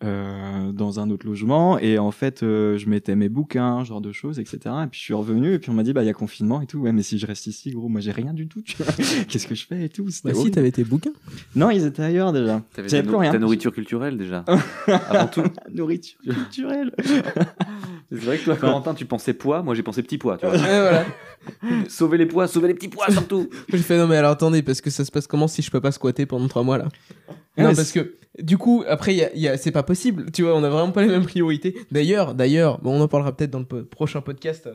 euh, dans un autre logement et en fait euh, je mettais mes bouquins, genre de choses, etc. Et puis je suis revenu et puis on m'a dit bah il y a confinement et tout. Ouais mais si je reste ici, gros, moi j'ai rien du tout. Qu'est-ce que je fais et tout? Bah si, t'avais tes bouquins. Non, ils étaient ailleurs déjà. T'avais plus rien. ta nourriture culturelle déjà. Avant tout. Nourriture culturelle. C'est vrai que toi, Corentin, tu pensais poids, moi j'ai pensé petit pois. Tu vois. Voilà. sauver les pois, sauver les petits pois surtout. J'ai fait non mais alors attendez parce que ça se passe comment si je peux pas squatter pendant trois mois là? Ouais, Non parce que du coup après y a, il y a- c'est pas possible tu vois on a vraiment pas les mêmes priorités d'ailleurs d'ailleurs bon, on en parlera peut-être dans le po- prochain podcast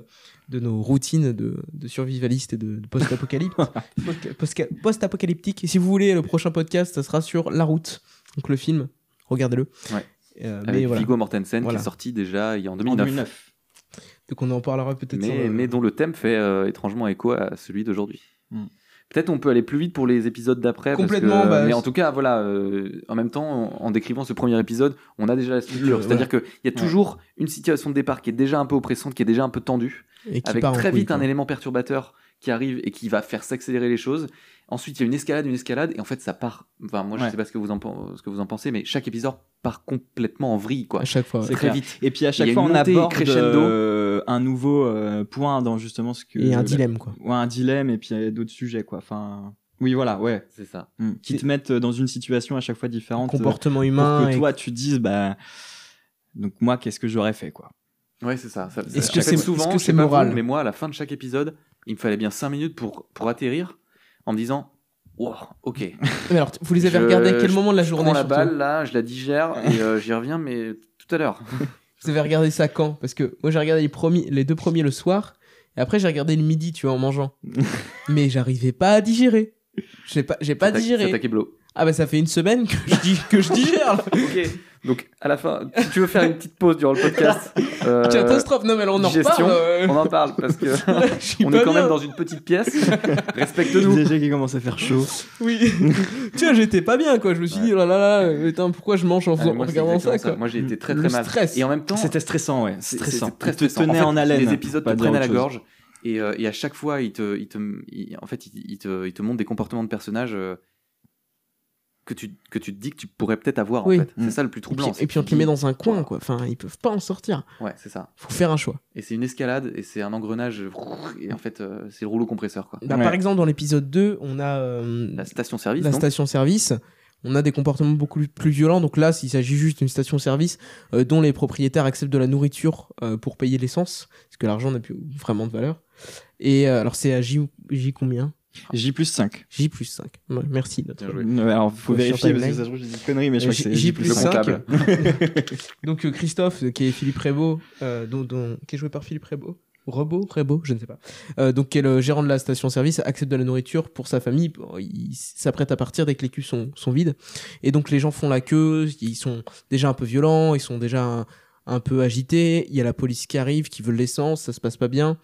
de nos routines de, de survivalistes et de, de post-apocalypse Post- post-apocalyptique si vous voulez le prochain podcast ça sera sur La Route donc le film regardez-le Ouais. Euh, Avec mais voilà Viggo Mortensen Voilà. qui est sorti déjà il y a en En 2009. 2009. donc on en parlera peut-être mais, le- mais dont le thème fait euh, étrangement écho à celui d'aujourd'hui. Mm. Peut-être on peut aller plus vite pour les épisodes d'après. parce Complètement, que- bah, mais en tout cas, voilà. euh, en même temps, en, en décrivant ce premier épisode, on a déjà la structure. C'est-à-dire qu'il y a toujours une situation de départ qui est déjà un peu oppressante, qui est déjà un peu tendue, et qui avec très couille, vite un élément perturbateur qui arrive et qui va faire s'accélérer les choses. Ensuite, il y a une escalade, une escalade, et en fait, ça part. Enfin, moi, je Ouais. sais pas ce que vous en, pen- ce que vous en pensez, mais chaque épisode part complètement en vrille, quoi. à chaque fois. C'est Très clair. vite. Et puis à chaque a fois, on aborde crescendo. euh, un nouveau euh, point dans justement ce que. et un dilemme quoi Ouais, un dilemme et puis il y a d'autres sujets, quoi. Enfin, oui, voilà, ouais. C'est ça. Mm. Qui te mettent dans une situation à chaque fois différente. euh, comportement pour humain que et- toi, tu dises, bah. Donc moi, qu'est-ce que j'aurais fait, quoi. Ouais, c'est ça. ça Est-ce que c'est- souvent, c'est vous, moral Mais moi, à la fin de chaque épisode, il me fallait bien 5 minutes pour, pour atterrir en me disant Wow, ok. mais alors vous les avez Je- regardés à quel moment de la je journée prends la balle, là, je la digère et euh, j'y reviens, mais tout à l'heure. Vous avez regardé ça quand? Parce que moi j'ai regardé les, premiers, les deux premiers le soir, et après j'ai regardé le midi, tu vois, en mangeant. Mais j'arrivais pas à digérer. J'ai pas, j'ai pas digéré. kéblo. Ah bah ça fait une semaine que je, dis, que je digère. Ok. Donc, à la fin, si tu veux faire une petite pause durant le podcast, euh, Catastrophe. Non mais on en digestion, reparle. euh. on en parle parce que Je suis on est quand bien. même dans une petite pièce. Respecte-nous. Déjà qui commence à faire chaud. Oui. tu vois, j'étais pas bien quoi. Je me suis dit, oh là là là, euh, putain, pourquoi je mange en, Ah, faisant- moi, en regardant ça quoi. Moi, j'ai été très Le très mal. stress. Et en même temps, C'était stressant, ouais. Stressant. très Il te stressant. tenait fait, en, haleine. Les épisodes te prennent à la chose. gorge. Et, euh, et à chaque fois, ils te, ils te, en fait, ils te, ils te montrent des comportements de personnages euh, que tu, que tu te dis que tu pourrais peut-être avoir. Oui. En fait. Mm. C'est ça le plus Et troublant. puis, et puis on te les met dans un coin quoi. Enfin, ils peuvent pas en sortir. Ouais, c'est ça. Faut faire un choix. Et c'est une escalade et c'est un engrenage. Et en fait, euh, c'est le rouleau compresseur. Quoi. Bah, Ouais. Par exemple, dans l'épisode 2, on a euh, La station-service. la donc. station-service. On a des comportements beaucoup plus violents. Donc là, s'il s'agit juste d'une station-service euh, dont les propriétaires acceptent de la nourriture euh, pour payer l'essence, parce que l'argent n'a plus vraiment de valeur. Et euh, alors, c'est à J, J combien? J plus 5. J plus 5. Ouais, merci. Notre... Bien joué. Alors, faut Sur vérifier parce que ça se trouve, j'ai dit connerie, mais je crois que J- c'est J plus plus Le 5. 5. comptable. Donc euh, Christophe, euh, qui est Philippe Prévost, euh, dont, dont- qui est joué par Philippe Prévost? Rebo, Rebo, je ne sais pas. Euh, donc, qui est le gérant de la station-service, accepte de la nourriture pour sa famille. Bon, Il s'apprête à partir dès que les culs sont, sont vides. Et donc, les gens font la queue. Ils sont déjà un peu violents. Ils sont déjà un, un peu agités. Il y a la police qui arrive, qui veut l'essence. Ça se passe pas bien.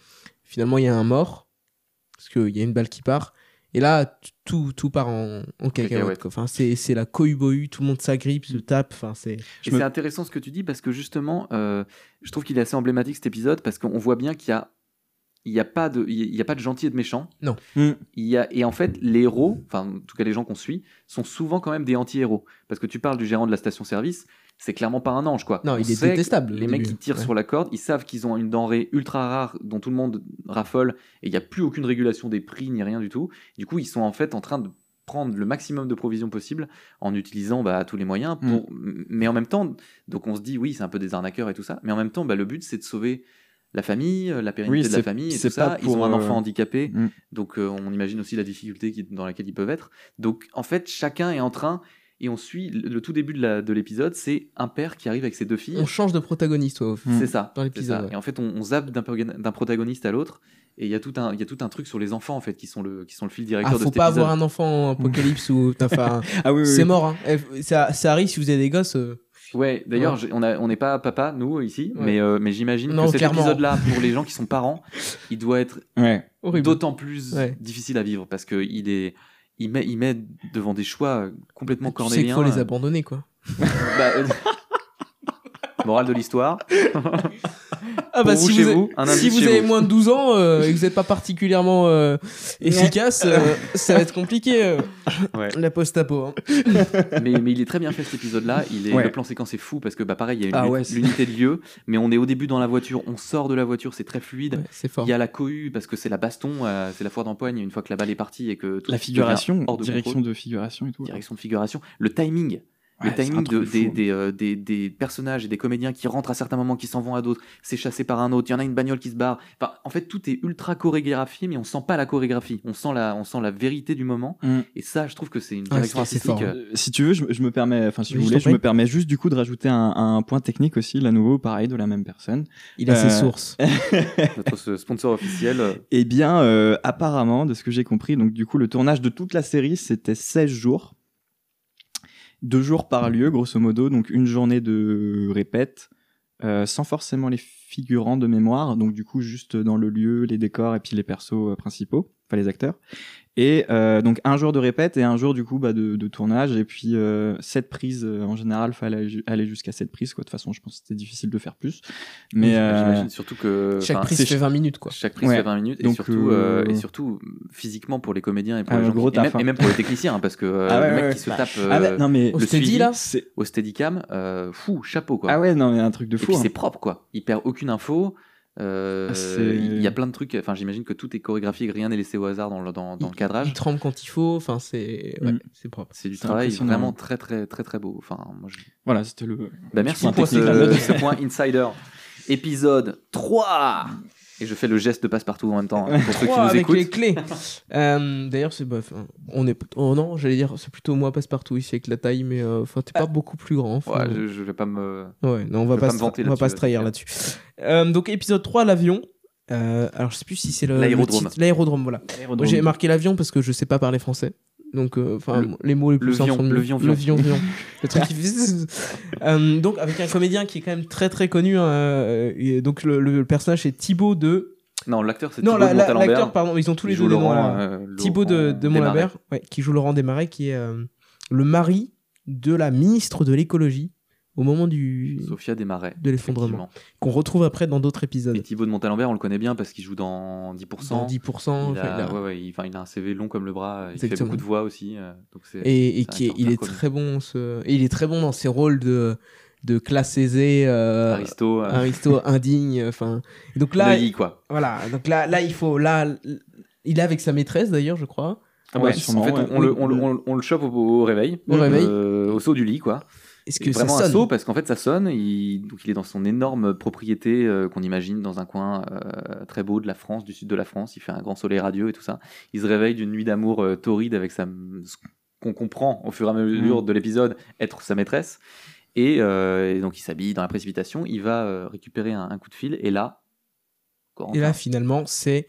Finalement, il y a un mort. Parce qu'il y a une balle qui part. Et là, tout, tout part en, en cacahuète. Enfin, c'est c'est la cohue tout le monde s'agrippe, se tape. Enfin, c'est. Et me- c'est intéressant ce que tu dis parce que justement, euh, je trouve qu'il est assez emblématique cet épisode parce qu'on voit bien qu'il y a, il y a pas de, il y a pas de gentil et de méchant. Mm. Il y a, et en fait, les héros, enfin en tout cas les gens qu'on suit, sont souvent quand même des anti-héros parce que tu parles du gérant de la station-service, c'est clairement pas un ange quoi. Non, On il est détestable, Les mecs qui tirent Ouais. sur la corde, ils savent qu'ils ont une denrée ultra rare dont tout le monde raffole et il n'y a plus aucune régulation des prix ni rien du tout. Du coup, ils sont en fait en train de prendre le maximum de provisions possible en utilisant bah, tous les moyens pour mais en même temps donc on se dit oui c'est un peu des arnaqueurs et tout ça mais en même temps bah, le but c'est de sauver la famille euh, la pérennité Oui, de la famille et tout ça ils ont un euh, enfant handicapé Mm. donc euh, on imagine aussi la difficulté qui- dans laquelle ils peuvent être donc en fait chacun est en train et on suit le, tout début de l'épisode c'est un père qui arrive avec ses deux filles On change de protagoniste, ouais, au Mm. c'est ça dans c'est l'épisode, ça. ouais. et en fait on, on zappe d'un protagoniste à l'autre et il y a tout un il y a tout un truc sur les enfants en fait qui sont le qui sont le fil directeur Ah, de faut pas épisode. avoir un enfant en apocalypse ou. Enfin, Ah oui, oui, c'est oui. mort. Hein. Ça, ça arrive si vous avez des gosses. euh, Ouais, d'ailleurs, Ouais. on n'est pas papa, nous, ici, Ouais. mais, euh, mais j'imagine que cet épisode-là, pour les gens qui sont parents, il doit être Ouais. d'autant plus Ouais. difficile à vivre parce qu'il est, il met, il met devant des choix complètement Tu sais qu'il cornéliens. faut les abandonner, quoi. Bah, euh, Morale de l'histoire. Ah vous, vous, indice si vous avez vous. moins de 12 ans euh, et que vous n'êtes pas particulièrement euh, efficace, euh, ça va être compliqué. euh, Ouais. La post-apo. hein. mais, mais il est très bien fait cet épisode-là. Il est, Ouais. Le plan séquence est fou parce que bah, pareil, il y a une Ah ouais, l'unité de lieu, mais on est au début dans la voiture, on sort de la voiture, c'est très fluide. Ouais, c'est fort. Il y a la cohue parce que c'est la baston, euh, c'est la foire d'empoigne une fois que la balle est partie et que tout La figuration, hors de direction contrôle. de figuration et tout. direction de figuration, le timing. Ouais, le timing truc de, de des, des, euh, des, des personnages et des comédiens qui rentrent à certains moments, qui s'en vont à d'autres, c'est chassé par un autre, il y en a une bagnole qui se barre. Enfin, en fait, tout est ultra chorégraphié, mais on sent pas la chorégraphie. On sent la, on sent la vérité du moment. Mm. Et ça, je trouve que c'est une direction c'est artistique. fort, euh, Euh, Si tu veux, je, je me permets, enfin si Oui, vous voulez, je me permets juste du coup de rajouter un, un point technique aussi, là nouveau, pareil, de la même personne. Il a ses sources. Notre sponsor officiel. Eh bien, euh, apparemment, de ce que j'ai compris, donc du coup, le tournage de toute la série, c'était 16 jours. Deux jours par lieu, grosso modo, donc une journée de répète, euh, sans forcément les figurants de mémoire, donc du coup, juste dans le lieu, les décors et puis les persos euh, principaux, enfin les acteurs. Et euh, donc un jour de répète et un jour du coup bah, de, de tournage, et puis euh, sept prises, euh, en général, fallait aller jusqu'à sept prises, quoi. De toute façon, je pense que c'était difficile de faire plus. Mais euh, J'imagine surtout que. Chaque prise fait 20 minutes, quoi. Chaque prise Ouais. fait 20 minutes et surtout, euh, euh, et surtout physiquement pour les comédiens et pour Ah, les gens gros qui- et, même, hein. et même pour les techniciens hein, parce que euh, Ah ouais, le mec ouais, qui se tape euh, ah ouais, non mais Au le steady, suivi là au steadicam euh, fou chapeau quoi ah ouais non mais un truc de et fou. puis hein. c'est propre quoi il perd aucune info euh, Ah, il y a plein de trucs enfin j'imagine que tout est chorégraphié que rien n'est laissé au hasard dans le, dans, dans le Il cadrage tremble quand il faut. Enfin, c'est ouais, Mm. c'est propre. c'est du travail vraiment très très très très beau enfin moi je... Voilà, c'était le. bah, merci pour ce, ce point insider épisode 3 et je fais le geste de passe-partout en même temps hein, pour ceux qui nous avec écoutent les clés. Euh, D'ailleurs, c'est bof. hein. On est. Oh non, j'allais dire, c'est plutôt moi passe-partout ici avec la taille, mais euh, enfin, t'es pas beaucoup plus grand. ouais, je, je vais pas me Ouais, non, on va pas, pas se vanter on va pas se trahir là-dessus. Euh, donc épisode 3, l'avion. Alors je sais plus si c'est L'aérodrome. L'aérodrome, voilà. J'ai marqué l'avion parce que je sais pas parler français. Donc, euh, enfin, Le- les mots les plus le simples sont le vion, le vion. vion, vion. Le truc qui fait- Euh, donc avec un comédien qui est quand même très très connu. hein, euh, et donc le, le personnage c'est Thibaut de. non l'acteur c'est Non, l'acteur, pardon, ils ont tous les deux des noms. Laurent, là. euh, Thibaut de, de ouais, qui joue Laurent Desmarais, qui est euh, le mari de la ministre de l'écologie au moment du Sophia Desmarais de l'effondrement, qu'on retrouve après dans d'autres épisodes. Et Thibaut de Montalembert, on le connaît bien parce qu'il joue dans 10%. Dans 10%, il, a, il a- ouais, ouais, il, enfin, il a un CV long comme le bras. Il fait beaucoup de voix aussi. euh, donc et, et qui est, il est connu. très bon ce... et il est très bon dans ses rôles de de classe aisée euh, Aristo, euh, aristo indigne enfin donc là Neuilly, quoi. voilà donc là là il faut là il est avec sa maîtresse d'ailleurs je crois Ah Ouais, ouais, en fait, on, le, on, le, on le- on le chope au, au réveil, Au réveil. euh, au saut du lit, quoi. Est-ce que ça vraiment un sonne saut parce qu'en fait ça sonne. Il, donc il est dans son énorme propriété euh, qu'on imagine dans un coin euh, très beau de la France, du sud de la France. Il fait un grand soleil radieux et tout ça. Il se réveille d'une nuit d'amour euh, torride avec sa, ce qu'on comprend au fur et à mesure de l'épisode être sa maîtresse. Et, et donc il s'habille dans la précipitation. Il va récupérer un, un coup de fil et là, et là finalement c'est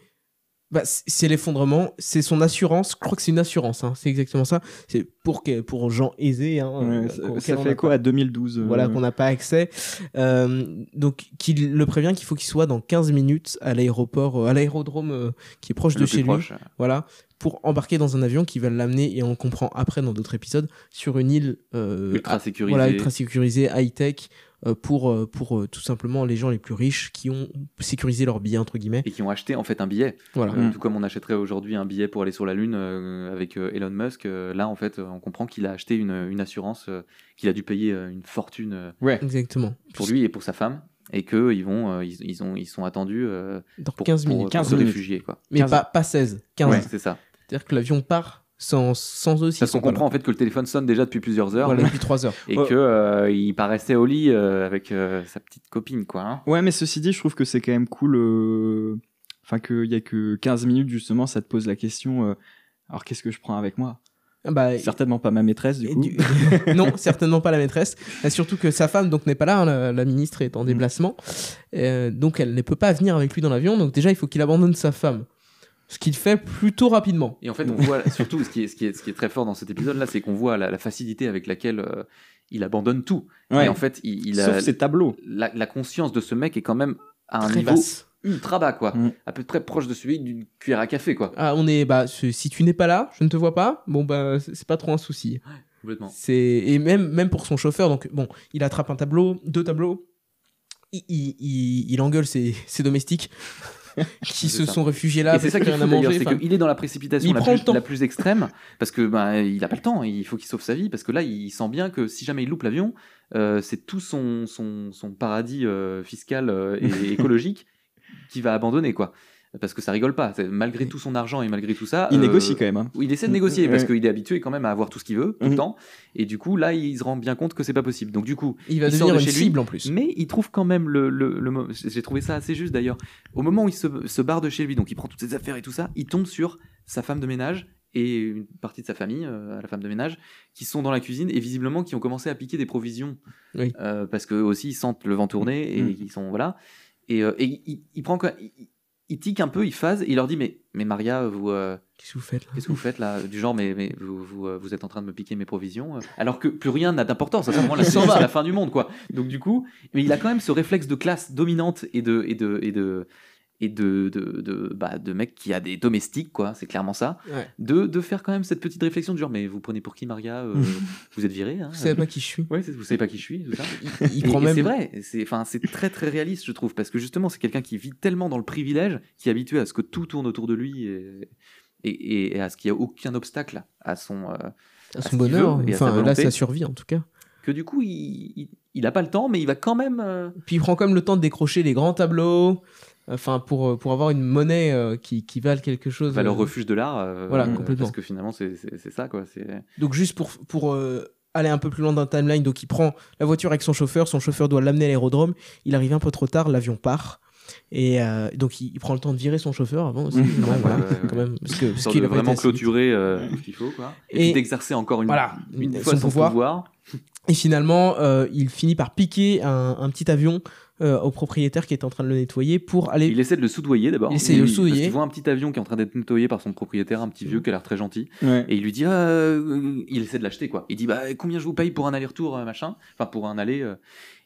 bah, c'est l'effondrement c'est son assurance. Je crois que c'est une assurance hein, c'est exactement ça. C'est pour que pour gens aisés hein, Ouais, euh, ça, fait quoi pas- à 2012 euh, voilà qu'on n'a pas accès. Euh, donc qu'il le prévient qu'il faut qu'il soit dans 15 minutes à l'aéroport à l'aérodrome qui est proche le de chez proche, lui voilà pour embarquer dans un avion qui va l'amener et on comprend après dans d'autres épisodes sur une île ultra à- sécurisé. voilà ultra sécurisée high tech euh, pour euh, pour euh, tout simplement les gens les plus riches qui ont sécurisé leur billet entre guillemets et qui ont acheté en fait un billet. voilà Euh, Mm. Tout comme on achèterait aujourd'hui un billet pour aller sur la Lune euh, avec euh, Elon Musk, euh, là en fait euh, on comprend qu'il a acheté une, une assurance, euh, qu'il a dû payer euh, une fortune euh, Ouais. exactement pour lui et pour sa femme, et que ils vont, euh, ils, ils ont, ils sont attendus euh, dans pour, 15 pour- minutes pour 15 se minutes. réfugier quoi. mais 15. pas pas 16 15 Ouais, c'est ça. c'est-à-dire que l'avion part sans s'ils Parce qu'on comprend en fait que le téléphone sonne déjà depuis plusieurs heures voilà depuis 3 heures et Ouais. que euh, il paraissait au lit euh, avec euh, sa petite copine quoi. hein. Ouais, mais ceci dit, je trouve que c'est quand même cool. euh, Enfin, qu'il y a que 15 minutes, justement, ça te pose la question. euh, Alors, qu'est-ce que je prends avec moi? Ah bah, Certainement pas ma maîtresse, du Et coup. du- non, certainement pas la maîtresse. Et surtout que sa femme donc n'est pas là, hein, la, la ministre est en déplacement, Euh, donc elle ne peut pas venir avec lui dans l'avion. Donc déjà il faut qu'il abandonne sa femme, ce qu'il fait plutôt rapidement. Et en fait, on voit surtout ce qui est, ce qui est, ce qui est très fort dans cet épisode-là, c'est qu'on voit la, la facilité avec laquelle euh, il abandonne tout. Ouais. Et en fait, il, il Sauf a ses tableaux. la, la conscience de ce mec est quand même à un Très niveau basse. ultra bas, quoi. Mm. À peu près proche de celui d'une cuillère à café, quoi. Ah, on est, bah, ce- si tu n'es pas là, je ne te vois pas. Bon, bah, c'est pas trop un souci. Complètement. C'est et même même pour son chauffeur. Donc bon, il attrape un tableau, deux tableaux. Il, il, il- il engueule ses, ses domestiques qui se ça. sont réfugiés là c'est ça qu'il qui est d'ailleurs, c'est qu'il est dans la précipitation la plus, la plus extrême parce que bah, il a pas le temps, il faut qu'il sauve sa vie parce que là il sent bien que si jamais il loupe l'avion, euh, c'est tout son, son, son paradis euh, fiscal euh, et écologique qui va abandonner quoi. Parce que ça rigole pas, malgré tout son argent et malgré tout ça. Il euh, négocie quand même. hein. Il essaie de négocier parce Ouais. qu'il est habitué quand même à avoir tout ce qu'il veut tout le Mhm. temps. Et du coup, là, il se rend bien compte que c'est pas possible. Donc, du coup, il va il sort devenir de une chez lui, cible en plus. mais il trouve quand même le, le, J'ai trouvé ça assez juste d'ailleurs. Au moment où il se, se barre de chez lui, donc il prend toutes ses affaires et tout ça, il tombe sur sa femme de ménage et une partie de sa famille, euh, la femme de ménage, qui sont dans la cuisine et visiblement qui ont commencé à piquer des provisions. Oui. Euh, parce que aussi ils sentent le vent tourner et Mm. ils sont. Voilà. Et, euh, et il, il prend. quoi- Il, il tique un peu, il phase et il leur dit Mais, mais Maria, vous. euh, Qu'est-ce que vous faites là Qu'est-ce que vous faites là Du genre, mais, mais vous, vous, euh, vous êtes en train de me piquer mes provisions euh, Alors que plus rien n'a d'importance. À ce moment, la Il s'en c'est la fin du monde, quoi. Donc, du coup, mais il a quand même ce réflexe de classe dominante et de. Et de, et de et de, de, de, bah, de mec qui a des domestiques, quoi, c'est clairement ça, Ouais. de, de faire quand même cette petite réflexion du genre, mais vous prenez pour qui Maria Euh, Vous êtes viré hein Vous savez pas qui je suis. Ouais, vous savez pas qui je suis, tout ça. Il Et- prend et même. C'est vrai, c'est enfin c'est très très réaliste, je trouve, parce que justement c'est quelqu'un qui vit tellement dans le privilège, qui est habitué à ce que tout tourne autour de lui et, et, et à ce qu'il n'y a aucun obstacle à son euh, à son bonheur, et à sa enfin là sa survie en tout cas. que du coup il, il, il a pas le temps, mais il va quand même. euh, Puis il prend quand même le temps de décrocher les grands tableaux, enfin pour, euh, pour avoir une monnaie euh, qui, qui vale quelque chose. va leur euh. refuge de l'art. euh, Voilà, euh, complètement. Parce que finalement c'est ça quoi. C'est Donc juste pour, pour euh, aller un peu plus loin dans la timeline, donc il prend la voiture avec son chauffeur, son chauffeur doit l'amener à l'aérodrome, il arrive un peu trop tard, l'avion part. Et euh, donc il, il prend le temps de virer son chauffeur avant aussi, Mhm. quand même, Ouais, ouais, ouais. quand même, parce que parce histoire qu'il de a vraiment clôturer euh, tout ce qu'il faut quoi. Et, d'exercer encore une, Voilà, une son fois son pouvoir. pouvoir. Et finalement, euh, il finit par piquer un, un petit avion euh, au propriétaire qui est en train de le nettoyer pour aller. Il essaie de le soudoyer d'abord. Il essaie de le soudoyer. qu'il voit un petit avion qui est en train d'être nettoyé par son propriétaire, un petit vieux qui a l'air très gentil. Ouais. Et il lui dit, ah, euh, il essaie de l'acheter quoi. Il dit, bah combien je vous paye pour un aller-retour euh, machin, enfin pour un aller. euh.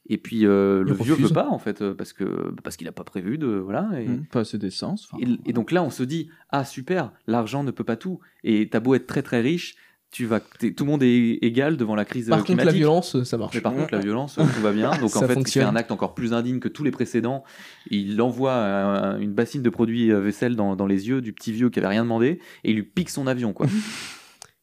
Et puis euh, Il le vieux refuse. veut pas en fait parce que parce qu'il a pas prévu de voilà. Et, Mmh, Pas assez d'essence. et, et donc là on se dit, ah super, l'argent ne peut pas tout. Et t'as beau être très très riche, tu vas, tout le monde est égal devant la crise Par euh, contre, la climatique. violence, euh, ça marche. Mais par contre, la violence, euh, tout va bien. Donc en fait, fonctionne. il fait un acte encore plus indigne que tous les précédents. Il envoie euh, une bassine de produits vaisselle dans, dans les yeux du petit vieux qui avait rien demandé et il lui pique son avion, quoi.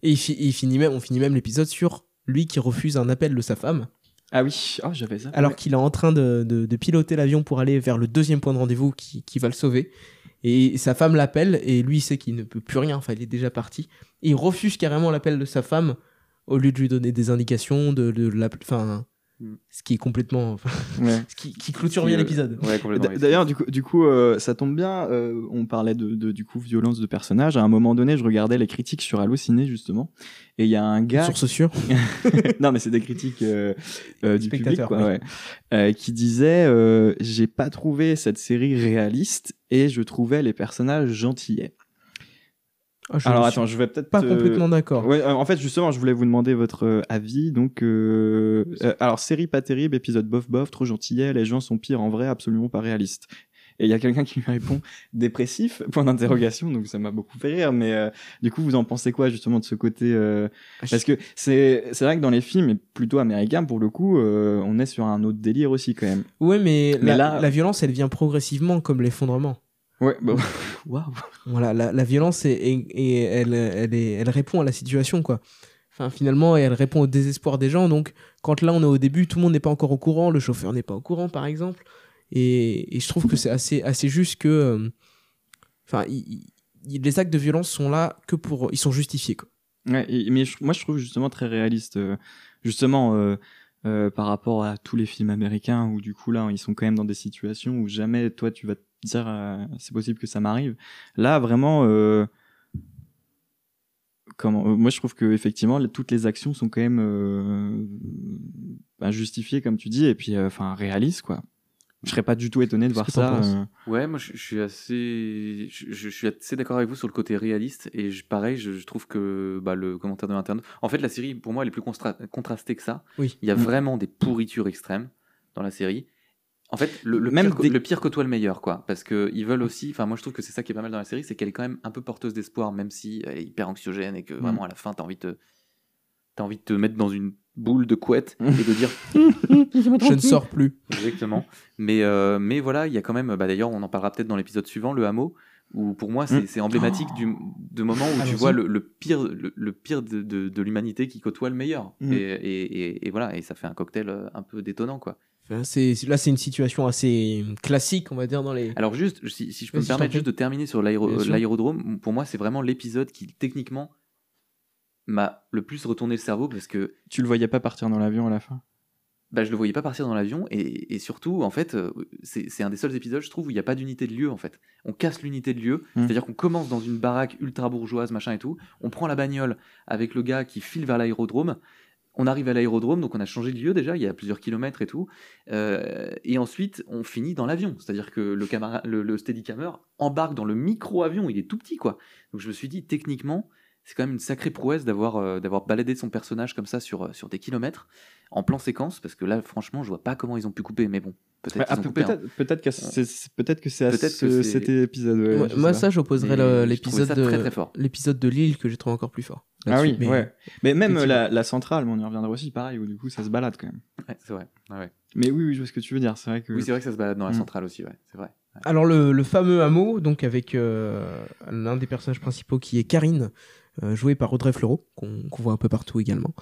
Et il, fi- il finit même, on finit même l'épisode sur lui qui refuse un appel de sa femme, Ah oui, oh, j'avais ça. alors qu'il est en train de, de- de piloter l'avion pour aller vers le deuxième point de rendez-vous qui, qui va le sauver. Et sa femme l'appelle, et lui il sait qu'il ne peut plus rien, enfin il est déjà parti. Et il refuse carrément l'appel de sa femme, au lieu de lui donner des indications, de, de l'app- enfin, Mm. Ce qui est complètement. Ouais. ce qui, qui clôture bien euh, l'épisode. Ouais, D'ailleurs, du coup, du coup euh, ça tombe bien. euh, on parlait de, de- du coup violence de personnage. À un moment donné, je regardais les critiques sur Allociné justement, et il y a un gars. Source sûre. non, mais c'est des critiques euh, euh, du public, quoi, oui. ouais. Euh, qui disait euh, j'ai pas trouvé cette série réaliste et je trouvais les personnages gentillets. Ah, je Alors attends, je vais peut-être pas euh, complètement d'accord. Ouais, euh, en fait, justement, je voulais vous demander votre euh, avis. Donc, euh, euh, alors, série pas terrible, épisode bof bof, trop gentillet, les gens sont pires en vrai, absolument pas réaliste. Et il y a quelqu'un qui lui répond dépressif, point d'interrogation, donc ça m'a beaucoup fait rire. Mais euh, du coup, vous en pensez quoi justement de ce côté euh, Parce que c'est c'est vrai que dans les films, plutôt américains pour le coup, euh, on est sur un autre délire aussi quand même. Ouais, mais, Mais la, là- la violence, elle vient progressivement comme l'effondrement. Ouais, bah, waouh. Voilà, la, la violence, est, est- est- elle, elle, est- elle répond à la situation, quoi. Enfin, finalement, elle répond au désespoir des gens. Donc, quand là, on est au début, tout le monde n'est pas encore au courant, le chauffeur n'est pas au courant, par exemple. Et, et je trouve que c'est assez, assez juste que. euh, Enfin, les actes de violence sont là que pour. Ils sont justifiés, quoi. Ouais, et- mais je- moi je trouve justement très réaliste, euh, justement euh, euh, par rapport à tous les films américains où du coup là ils sont quand même dans des situations où jamais toi tu vas te dire euh, c'est possible que ça m'arrive. Là vraiment, euh, comment euh, Moi je trouve que effectivement les- toutes les actions sont quand même euh, bah, justifiées comme tu dis et puis euh, enfin réalistes quoi. Je serais pas du tout étonné de voir ça. euh, Ouais, moi je, je suis assez, je, je suis assez d'accord avec vous sur le côté réaliste et je, pareil, je, je trouve que bah, le commentaire de l'internaute, en fait la série pour moi elle est plus contrastée que ça. Oui. Il y a Mm. vraiment des pourritures extrêmes dans la série. En fait, le, le Même pire, des- le pire côtoie le meilleur, quoi. Parce qu'ils veulent aussi. Enfin, moi, je trouve que c'est ça qui est pas mal dans la série, c'est qu'elle est quand même un peu porteuse d'espoir, même si elle est hyper anxiogène et que vraiment, à la fin, t'as envie de te. T'as envie de te mettre dans une boule de couette et de dire Je ne sors plus. Exactement. Mais, euh, mais voilà, il y a quand même. Bah, D'ailleurs, on en parlera peut-être dans l'épisode suivant, le hameau, où pour moi, c'est Mm. c'est emblématique du, de moment où tu vois le, le pire, le, le pire de, de, de l'humanité qui côtoie le meilleur. Mm. Et, et, et, et voilà, et ça fait un cocktail euh, un peu détonnant, quoi. Enfin, c'est- là, c'est une situation assez classique, on va dire, dans les. Alors juste, si, si je peux me t'en permettre juste de terminer sur l'aérodrome, pour moi c'est vraiment l'épisode qui techniquement m'a le plus retourné le cerveau parce que Tu le voyais pas partir dans l'avion à la fin? Bah, je le voyais pas partir dans l'avion et, et surtout en fait euh, c'est c'est un des seuls épisodes je trouve où il n'y a pas d'unité de lieu en fait. On casse l'unité de lieu, Mm. c'est-à-dire qu'on commence dans une baraque ultra bourgeoise machin et tout, on prend la bagnole avec le gars qui file vers l'aérodrome. On arrive à l'aérodrome, donc on a changé de lieu déjà, il y a plusieurs kilomètres et tout. Euh, et ensuite, on finit dans l'avion. C'est-à-dire que le, camara- le, le Steadicammer embarque dans le micro-avion, il est tout petit, quoi. Donc je me suis dit, techniquement, c'est quand même une sacrée prouesse d'avoir euh, d'avoir baladé son personnage comme ça sur, euh, sur des kilomètres, en plan séquence, parce que là, franchement, je vois pas comment ils ont pu couper, mais bon, peut-être Ah, coupé, hein. Peut-être peut-être que c'est c'est- peut-être que c'est à Peut-être ce- que c'est- cet épisode. ouais, Moi, ça, j'opposerais l'épisode de très, très fort. l'épisode de Lille que j'ai trouvé encore plus fort. Ah oui, Mais- ouais. Mais même effectivement. la, la centrale, mais on y reviendra aussi, pareil, où du coup ça se balade quand même. Ouais, c'est vrai. Ouais. Mais oui, oui, je vois ce que tu veux dire. C'est vrai que. Oui, c'est vrai que ça se balade dans la Mm. centrale aussi, ouais, c'est vrai. Alors le, le fameux hameau, donc avec euh, l'un des personnages principaux qui est Karine, euh, jouée par Audrey Fleurot, qu'on voit un peu partout également.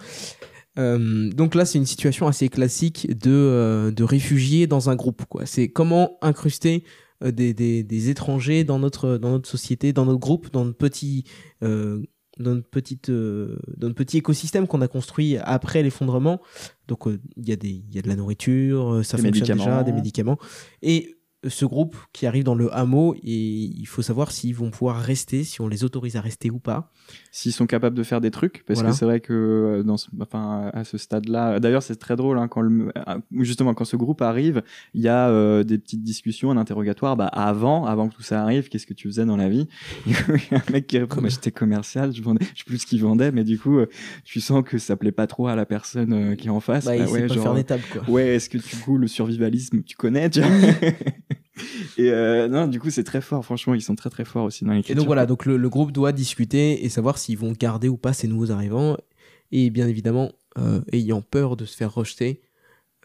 Euh, donc là, c'est une situation assez classique de, euh, de réfugiés dans un groupe. C'est comment incruster euh, des, des, des étrangers dans notre, dans notre société, dans notre groupe, dans notre petit, euh, dans notre petite, euh, dans notre petit écosystème qu'on a construit après l'effondrement. Donc euh, il y, a des- il y a de la nourriture, euh, ça Des fonctionne déjà, des médicaments. Et ce groupe qui arrive dans le hameau, et il faut savoir s'ils vont pouvoir rester, si on les autorise à rester ou pas. S'ils sont capables de faire des trucs, parce Voilà. que c'est vrai que euh, dans ce- enfin, à ce stade-là, d'ailleurs c'est très drôle, hein, quand le, euh, justement quand ce groupe arrive, il y a euh, des petites discussions, un interrogatoire, bah, avant, avant que tout ça arrive, qu'est-ce que tu faisais dans la vie? Il y a un mec qui répond, bah, j'étais commercial, je vendais, je sais plus ce qu'il vendait, mais du coup, euh, tu sens que ça plaît pas trop à la personne qui est en face. Bah, il Bah sait ouais, pas genre, faire des tables, quoi. Ouais, est-ce que du coup le survivalisme tu connais tu Et euh, non, du coup c'est très fort, franchement ils sont très très forts aussi dans Et donc voilà, donc le, le groupe doit discuter et savoir s'ils vont garder ou pas ces nouveaux arrivants. Et bien évidemment, euh, ayant peur de se faire rejeter,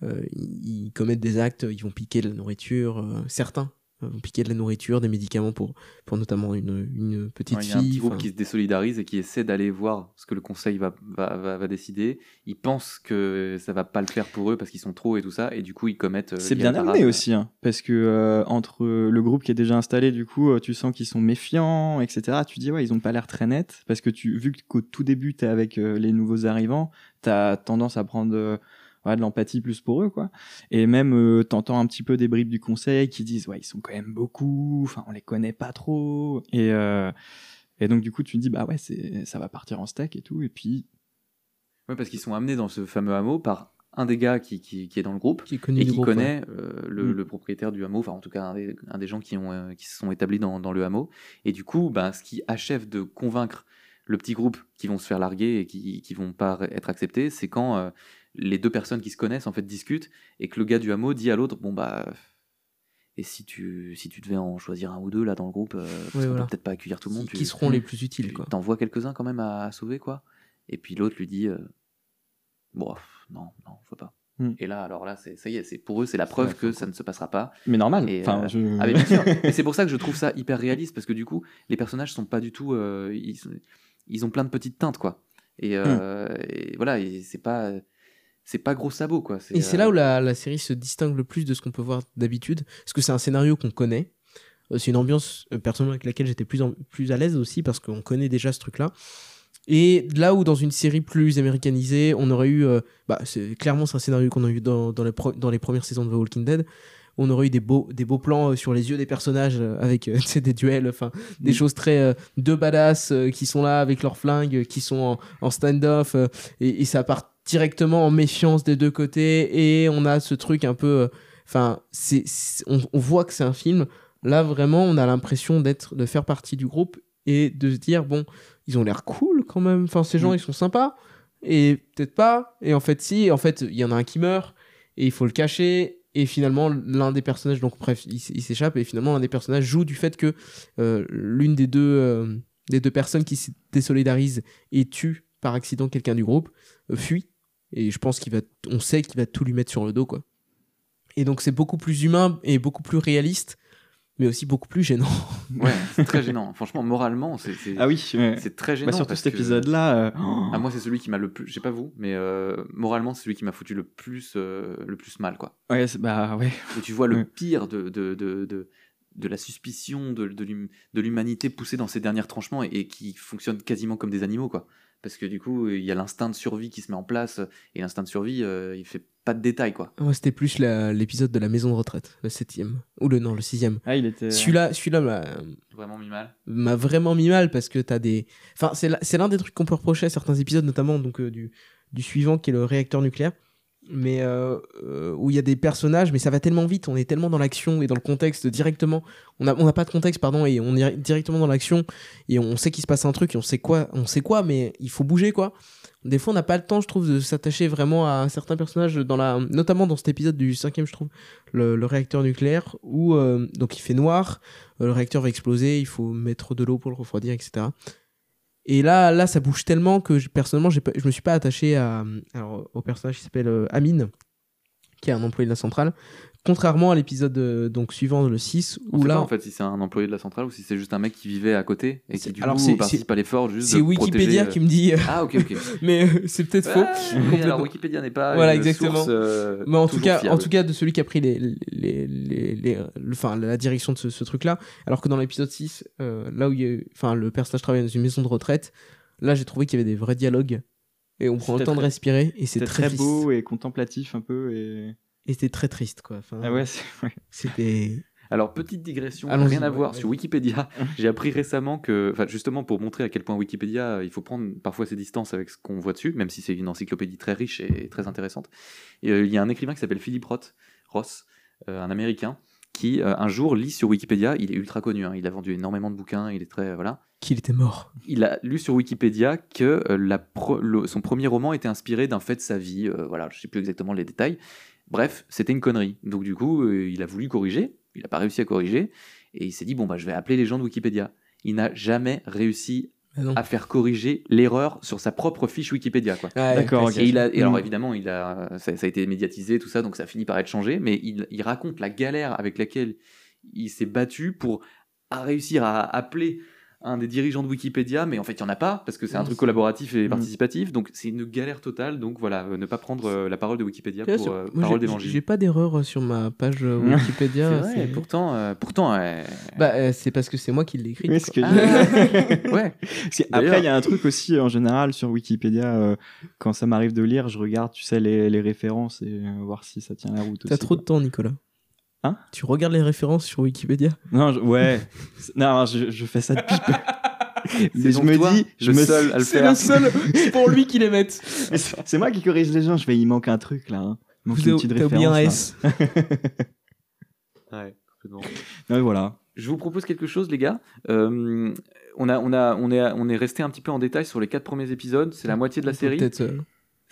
euh, ils, commettent des actes, ils vont piquer de la nourriture, certains euh, vont piquer de la nourriture, des médicaments pour, pour notamment une, une petite Ouais, Il y a un fille. petit groupe qui se désolidarise et qui essaie d'aller voir ce que le conseil va, va, va, va décider. Ils pensent que ça va pas le faire pour eux parce qu'ils sont trop et tout ça, et du coup ils commettent. euh, C'est bien amené aussi, hein, parce que euh, entre le groupe qui est déjà installé, du coup, euh, tu sens qu'ils sont méfiants, etc. Tu dis ouais, ils ont pas l'air très nets, parce que tu, vu qu'au tout début t'es avec euh, les nouveaux arrivants, t'as tendance à prendre euh, ouais, de l'empathie plus pour eux, quoi. Et même euh, t'entends un petit peu des bribes du conseil qui disent ouais, ils sont quand même beaucoup, enfin on les connaît pas trop, et euh, et donc du coup tu te dis bah ouais, c'est ça va partir en steak et tout, et puis Ouais, parce qu'ils sont amenés dans ce fameux hameau par un des gars qui, qui, qui est dans le groupe Qui et qui groupe, connaît euh, le, Mm. le propriétaire du hameau, enfin en tout cas un des, un des gens qui, ont, euh, qui se sont établis dans, dans le hameau. Et du coup, bah, ce qui achève de convaincre le petit groupe qui vont se faire larguer et qui, qui vont pas être acceptés, c'est quand euh, les deux personnes qui se connaissent en fait discutent et que le gars du hameau dit à l'autre, bon bah... Et si tu, si tu devais en choisir un ou deux là dans le groupe, euh, parce Ouais, qu'on voilà. peut peut-être pas accueillir tout le monde, qui, tu- qui seront les plus utiles. tu Quoi. t'en vois quelques-uns quand même à, à sauver, quoi. Et puis l'autre lui dit, euh, bon, non, non, faut pas. Hmm. Et là, alors là, c'est, ça y est, c'est pour eux, c'est la preuve que ça ne se passera pas. mais normal. Et, Enfin, euh, je- Ah mais bien sûr. Et c'est pour ça que je trouve ça hyper réaliste parce que du coup, les personnages sont pas du tout, euh, ils, ils ont plein de petites teintes, quoi. Et, euh, Hmm. et voilà, et c'est pas, c'est pas gros sabot, quoi. Et c'est euh, là où la, la série se distingue le plus de ce qu'on peut voir d'habitude, parce que c'est un scénario qu'on connaît. Euh, C'est une ambiance euh, personnellement avec laquelle j'étais plus, en- plus à l'aise aussi, parce qu'on connaît déjà ce truc-là. Et là où dans une série plus américanisée, on aurait eu... euh, bah, c'est, clairement, c'est un scénario qu'on a eu dans, dans, les pro- dans les premières saisons de The Walking Dead. On aurait eu des beaux, des beaux plans euh, sur les yeux des personnages euh, avec euh, des duels, enfin des Mm. choses très euh, de badass euh, qui sont là avec leurs flingues, euh, qui sont en, en stand-off euh, et, et ça part directement en méfiance des deux côtés et on a ce truc un peu euh, enfin c'est on, on voit que c'est un film là vraiment on a l'impression d'être de faire partie du groupe et de se dire bon ils ont l'air cool quand même enfin ces gens Mm. ils sont sympas et peut-être pas et en fait si en fait il y en a un qui meurt et il faut le cacher Et finalement, l'un des personnages, donc bref, il, s'échappe et finalement l'un des personnages joue du fait que euh, l'une des deux euh, des deux personnes qui se désolidarisent et tue par accident quelqu'un du groupe euh, fuit. Et je pense qu'il va, on sait qu'il va tout lui mettre sur le dos, quoi. Et donc c'est beaucoup plus humain et beaucoup plus réaliste, mais aussi beaucoup plus gênant. Ouais, c'est très gênant. Franchement, moralement, c'est Ah oui, ouais. c'est très gênant. Bah, surtout parce cet épisode-là. euh, Ah, moi, c'est celui qui m'a le plus. Je sais pas vous, mais euh, moralement, c'est celui qui m'a foutu le plus, euh, le plus mal, quoi. Ouais, bah ouais. Où tu vois le Ouais. pire de, de, de, de, de la suspicion de, de l'hum- de l'humanité poussée dans ses derniers tranchements et, et qui fonctionne quasiment comme des animaux, quoi. Parce que du coup, il y a l'instinct de survie qui se met en place et l'instinct de survie, euh, il fait pas de détails, quoi. Moi, c'était plus l'épisode de la maison de retraite, le septième. Ou le, non, le sixième. Ah, il était. Celui-là, celui-là m'a- Vraiment mis mal. m'a vraiment mis mal parce que t'as des. Enfin, c'est l'un des trucs qu'on peut reprocher à certains épisodes, notamment donc euh, du, du suivant qui est le réacteur nucléaire. Mais euh, euh, où il y a des personnages, mais ça va tellement vite, on est tellement dans l'action et dans le contexte directement. On n'a on pas de contexte, pardon, et on est directement dans l'action et on sait qu'il se passe un truc et on sait quoi, on sait quoi, mais il faut bouger quoi. Des fois, on n'a pas le temps, je trouve, de s'attacher vraiment à certains personnages, dans la, notamment dans cet épisode du cinquième, je trouve, le, le réacteur nucléaire, où euh, donc il fait noir, euh, le réacteur va exploser, il faut mettre de l'eau pour le refroidir, etc. Et là, là, ça bouge tellement que personnellement, je me suis pas attaché au personnage qui s'appelle euh, Amine, qui est un employé de la centrale. Contrairement à l'épisode euh, donc suivant, le 6, On où sait là, pas en fait si c'est un employé de la centrale ou si c'est juste un mec qui vivait à côté et qui du alors, coup c'est- participe à l'effort juste c'est Wikipédia protéger, euh, qui me dit. euh, Ah ok ok. mais euh, c'est peut-être faux. Ah, alors Wikipédia n'est pas Voilà, une exactement. source, euh, Mais en tout cas, en tout cas, de celui qui a pris les, les, les, les- enfin, la direction de ce, ce truc-là. Alors que dans l'épisode 6, euh, là où il y a eu- enfin, le personnage travaille dans une maison de retraite, là, j'ai trouvé qu'il y avait des vrais dialogues. Et on prend le temps de respirer. Et c'est très, beau et contemplatif un peu. Et, Et c'était très triste, quoi. Enfin, ah ouais. C'était. Alors, petite digression, rien à ouais, voir sur Wikipédia. J'ai appris récemment que, enfin, justement pour montrer à quel point Wikipédia, euh, il faut prendre parfois ses distances avec ce qu'on voit dessus, même si c'est une encyclopédie très riche et très intéressante. Et, euh, il y a un écrivain qui s'appelle Philip Roth, Ross, euh, un américain, qui euh, un jour lit sur Wikipédia, il est ultra connu, hein, il a vendu énormément de bouquins, il est très. Voilà. Qu'il était mort. Il a lu sur Wikipédia que euh, la pro- le- son premier roman était inspiré d'un fait de sa vie. euh, voilà, je sais plus exactement les détails. Bref, c'était une connerie. Donc du coup, euh, il a voulu corriger. Il n'a pas réussi à corriger. Et il s'est dit, bon, bah, je vais appeler les gens de Wikipédia. Il n'a jamais réussi à faire corriger l'erreur sur sa propre fiche Wikipédia. Quoi. D'accord. Et, il a, et alors Mm. évidemment, il a, ça, ça a été médiatisé, tout ça, donc ça a fini par être changé, mais il, il raconte la galère avec laquelle il s'est battu pour à réussir à appeler un des dirigeants de Wikipédia, mais en fait il n'y en a pas, parce que c'est un Mm. truc collaboratif et Mm. participatif, donc c'est une galère totale, donc voilà, euh, ne pas prendre euh, la parole de Wikipédia pour euh, Moi, parole j'ai- d'évangile. J'ai pas d'erreur euh, sur ma page Mm. Wikipédia. C'est vrai, pourtant, euh, pourtant euh, Bah, euh, c'est parce que c'est moi qui l'ai écrit. Oui, ce que Ah, ouais. Parce que D'ailleurs- Après, il y a un truc aussi en général sur Wikipédia. euh, quand ça m'arrive de lire, je regarde, tu sais, les, les références et euh, voir si ça tient la route. T'as aussi, trop de quoi. temps, Nicolas. Hein Tu regardes les références sur Wikipédia Non, je- ouais. Non, je, je fais ça depuis peu. Mais je me toi, dis, je me seul à le C'est le seul. C'est pour lui qu'ils les mettent. Mais c'est moi qui corrige les gens. Je vais, il manque un truc là. hein. Il manque Vous une petite un référence, là. S. Ouais, complètement. Ouais, voilà. Je vous propose quelque chose, les gars. Euh, on, a, on, a, on, est, on est resté un petit peu en détail sur les quatre premiers épisodes. C'est la moitié de la série. Peut-être. euh,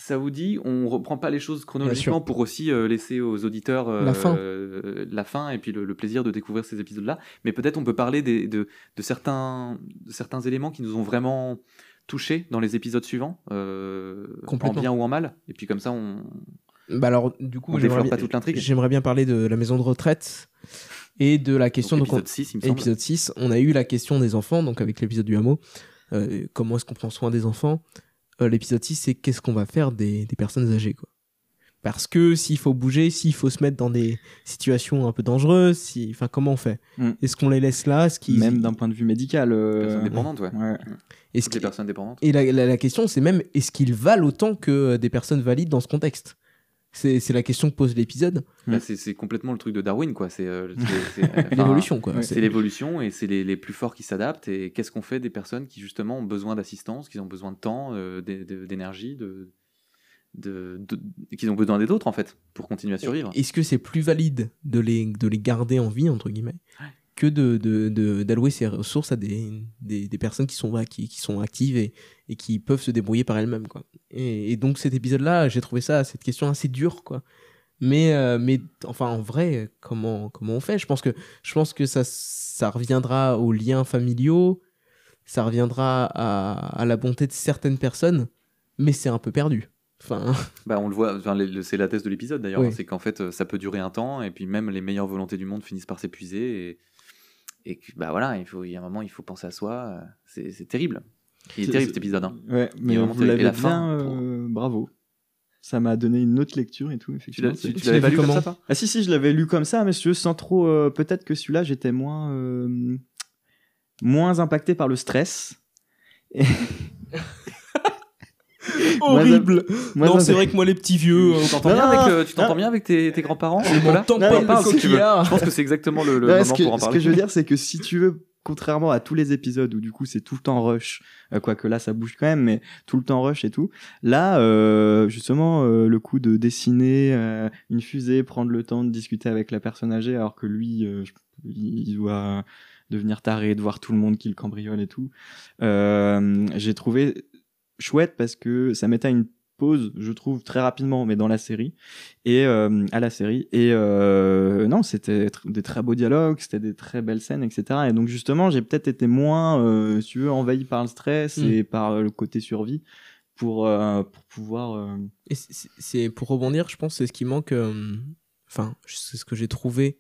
Ça vous dit, on reprend pas les choses chronologiquement pour aussi euh, laisser aux auditeurs euh, La fin. euh, la fin et puis le, le plaisir de découvrir ces épisodes-là. Mais peut-être on peut parler des- de, de, certains, de certains éléments qui nous ont vraiment touchés dans les épisodes suivants, en bien ou en mal. Et puis comme ça, on, Bah alors, du coup, j'aimerais développe bien- pas toute l'intrigue. J'aimerais bien parler de la maison de retraite et de la question Donc, donc, on- épisode 6, il me épisode 6, on a eu la question des enfants, donc avec l'épisode du hameau. Comment est-ce qu'on prend soin des enfants Euh, L'épisode 6, c'est qu'est-ce qu'on va faire des, des personnes âgées, quoi. Parce que s'il faut bouger, s'il faut se mettre dans des situations un peu dangereuses, si... enfin, comment on fait Mm. Est-ce qu'on les laisse là? Même d'un point de vue médical. euh, Personnes dépendantes, ouais. ouais. est-ce Toutes les qu'ils- personnes dépendantes. Et la, la- la question, c'est même, est-ce qu'ils valent autant que euh, des personnes valides dans ce contexte? C'est, c'est la question que pose l'épisode. Bah, c'est c'est complètement le truc de Darwin, quoi. C'est euh, L'évolution, quoi. ouais, C'est- l'évolution et c'est les, les plus forts qui s'adaptent. Et qu'est-ce qu'on fait des personnes qui justement ont besoin d'assistance, qui ont besoin de temps, euh, d'é- d'é- d'énergie, de, de, de- qui ont besoin des autres en fait pour continuer à survivre. Est-ce que c'est plus valide de les, de les garder en vie, entre guillemets, que de, de, de- d'allouer ces ressources à des, des, des personnes qui sont, qui, qui sont actives et, et qui peuvent se débrouiller par elles-mêmes, quoi. Et, et donc cet épisode-là, j'ai trouvé ça, cette question assez dure, quoi. Mais, euh, mais enfin, en vrai, comment, comment on fait? Je pense, que, je pense que ça, ça reviendra aux liens familiaux, ça reviendra à, à la bonté de certaines personnes, mais c'est un peu perdu. Enfin, Bah, on le voit, enfin, c'est la thèse de l'épisode d'ailleurs, Oui. hein, c'est qu'en fait ça peut durer un temps et puis même les meilleures volontés du monde finissent par s'épuiser et, et que, bah voilà, il, faut, il y a un moment il faut penser à soi, euh, c'est c'est terrible. Il est C'est- terrible cet épisode. Hein. Ouais, mais vraiment vous l'avez bien, fin, euh, bravo. Ça m'a donné une autre lecture et tout, effectivement. tu- l'avais lu comme ça, Ah si, si, je l'avais lu comme ça, mais si tu veux, sans trop... euh, Peut-être que celui-là, j'étais moins... euh, moins impacté par le stress. Et- horrible Moins Non, c'est vrai que moi, les petits vieux. euh, Tu t'entends bien, avec, non, le- tu t'entends non. bien avec tes, tes grands-parents Je m'entends pas pas si tu veux. Je pense que c'est exactement le, moment ce, que, pour en ce que parler. je veux dire, c'est que si tu veux, contrairement à tous les épisodes où du coup c'est tout le temps rush, euh, quoique là ça bouge quand même, mais tout le temps rush et tout, là euh, justement euh, le coup de dessiner une fusée, prendre le temps de discuter avec la personne âgée, alors que lui, il doit devenir taré, de voir tout le monde qui le cambriole et tout, j'ai trouvé chouette parce que ça mettait à une pause, je trouve très rapidement, mais dans la série et euh, à la série et euh, non c'était des très beaux dialogues c'était des très belles scènes etc et donc justement j'ai peut-être été moins euh, si tu veux envahi par le stress Mm. et par le côté survie pour pour pouvoir Et c'est- pour rebondir, je pense c'est ce qui manque. Enfin, c'est ce que j'ai trouvé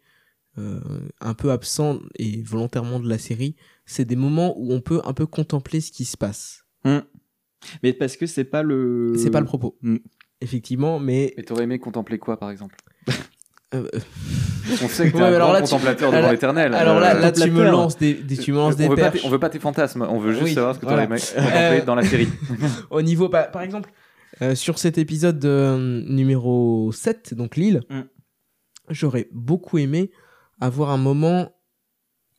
un peu absent et volontairement de la série. C'est des moments où on peut un peu contempler ce qui se passe. Mais parce que c'est pas le C'est pas le propos. Mm. Effectivement, mais. Et t'aurais aimé contempler quoi par exemple? Euh, euh, On sait que t'es Ouais, un mais alors grand là, tu- contemplateur alors devant l'éternel. alors là, Euh, là tu me lances des, des- tu me lances des on veut, pas perches. on veut pas tes fantasmes, on veut juste Oui, savoir ce que voilà. t'aurais aimé contempler Euh, dans la série. Au niveau, bah, par exemple, euh, sur cet épisode euh, numéro 7, donc Lille, Mm. j'aurais beaucoup aimé avoir un moment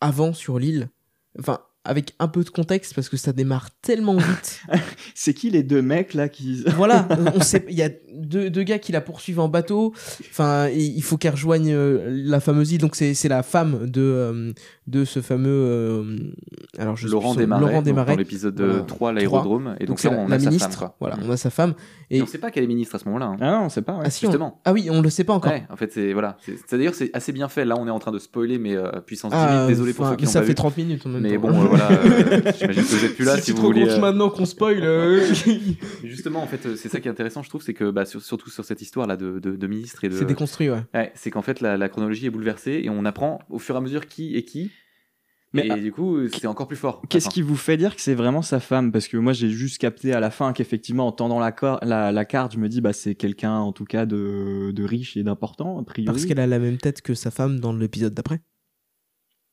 avant sur l'île. Enfin, avec un peu de contexte parce que ça démarre tellement vite. c'est qui les deux mecs là qui voilà, on sait, il y a deux, deux gars qui la poursuivent en bateau. Enfin, il faut qu'elle rejoigne euh, la fameuse île. Donc c'est c'est la femme de euh, de ce fameux euh, alors je Laurent Desmarais, Laurent donc Desmarais. dans l'épisode Voilà. 3, l'aérodrome. Et donc, c'est là, on la a sa ministre. femme. Quoi. Voilà, on a sa femme. Et Et on sait pas qu'elle est ministre à ce moment-là. hein. ah non on sait pas ouais. ah si, on- ah oui, on le sait pas encore. Ouais, en fait, c'est voilà. C'est c'est- d'ailleurs c'est assez bien fait. Là, on est en train de spoiler, mais euh, puissance 10 Ah, 000, désolé pour ceux qui mais ça pas fait vu. 30 minutes en même Mais temps. bon, euh, voilà, euh, j'imagine que vous êtes plus là si, vous voulez. euh, maintenant qu'on spoil. euh, Justement, en fait, c'est ça qui est intéressant, je trouve, c'est que bah, sur- surtout sur cette histoire là de, de, de ministre et de. c'est déconstruit, ouais. Ouais, c'est qu'en fait la, la chronologie est bouleversée et on apprend au fur et à mesure qui est qui. Mais, et ah, du coup, c'est encore plus fort. Qu'est-ce qui vous fait dire que c'est vraiment sa femme? Parce que moi, j'ai juste capté à la fin qu'effectivement, en tendant la, cor- la, la carte, je me dis, bah, c'est quelqu'un, en tout cas, de, de riche et d'important, a priori. Parce qu'elle a la même tête que sa femme dans l'épisode d'après.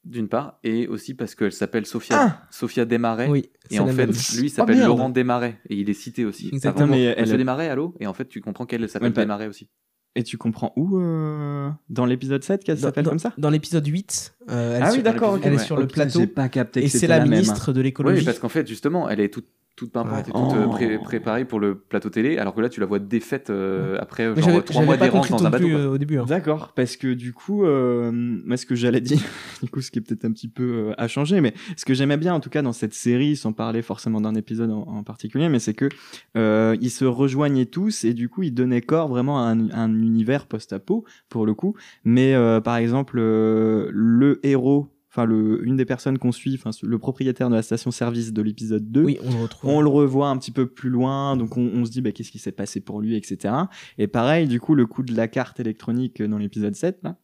D'une part, et aussi parce qu'elle s'appelle Sophia, Ah Sophia Desmarais. Oui. Et en fait, même. lui, il s'appelle. Laurent Desmarais et il est cité aussi. Exactement. Avant, Mais elle- Monsieur Desmarais, allô? Et en fait, tu comprends qu'elle s'appelle Ouais, bah- Desmarais aussi. Et tu comprends où euh, Dans l'épisode 7 qu'elle s'appelle comme ça? Dans l'épisode 8, euh, elle, Ah est oui, sur- d'accord. elle est ouais. sur le plateau. J'ai pas capté Et c'est la, la même. ministre de l'écologie. Oui, parce qu'en fait, justement, elle est toute, toute pimpante et toute Ouais. Oh. pré- préparée pour le plateau télé, alors que là, tu la vois défaite euh, après Mais genre trois mois d'errance dans un bateau. euh, au début. hein. D'accord, parce que du coup, euh, moi, ce que j'allais dire, du coup, ce qui est peut-être un petit peu euh, à changer, mais ce que j'aimais bien, en tout cas, dans cette série, sans parler forcément d'un épisode en, en particulier, mais c'est que euh, ils se rejoignaient tous et du coup, ils donnaient corps vraiment à un, un univers post-apo pour le coup. Mais euh, par exemple, euh, le héros, enfin le, une des personnes qu'on suit, enfin le propriétaire de la station-service de l'épisode 2, Oui, on le retrouve. on le revoit un petit peu plus loin, donc on, on se dit bah, qu'est-ce qui s'est passé pour lui, etc. Et pareil, du coup, le coup de la carte électronique dans l'épisode 7, là,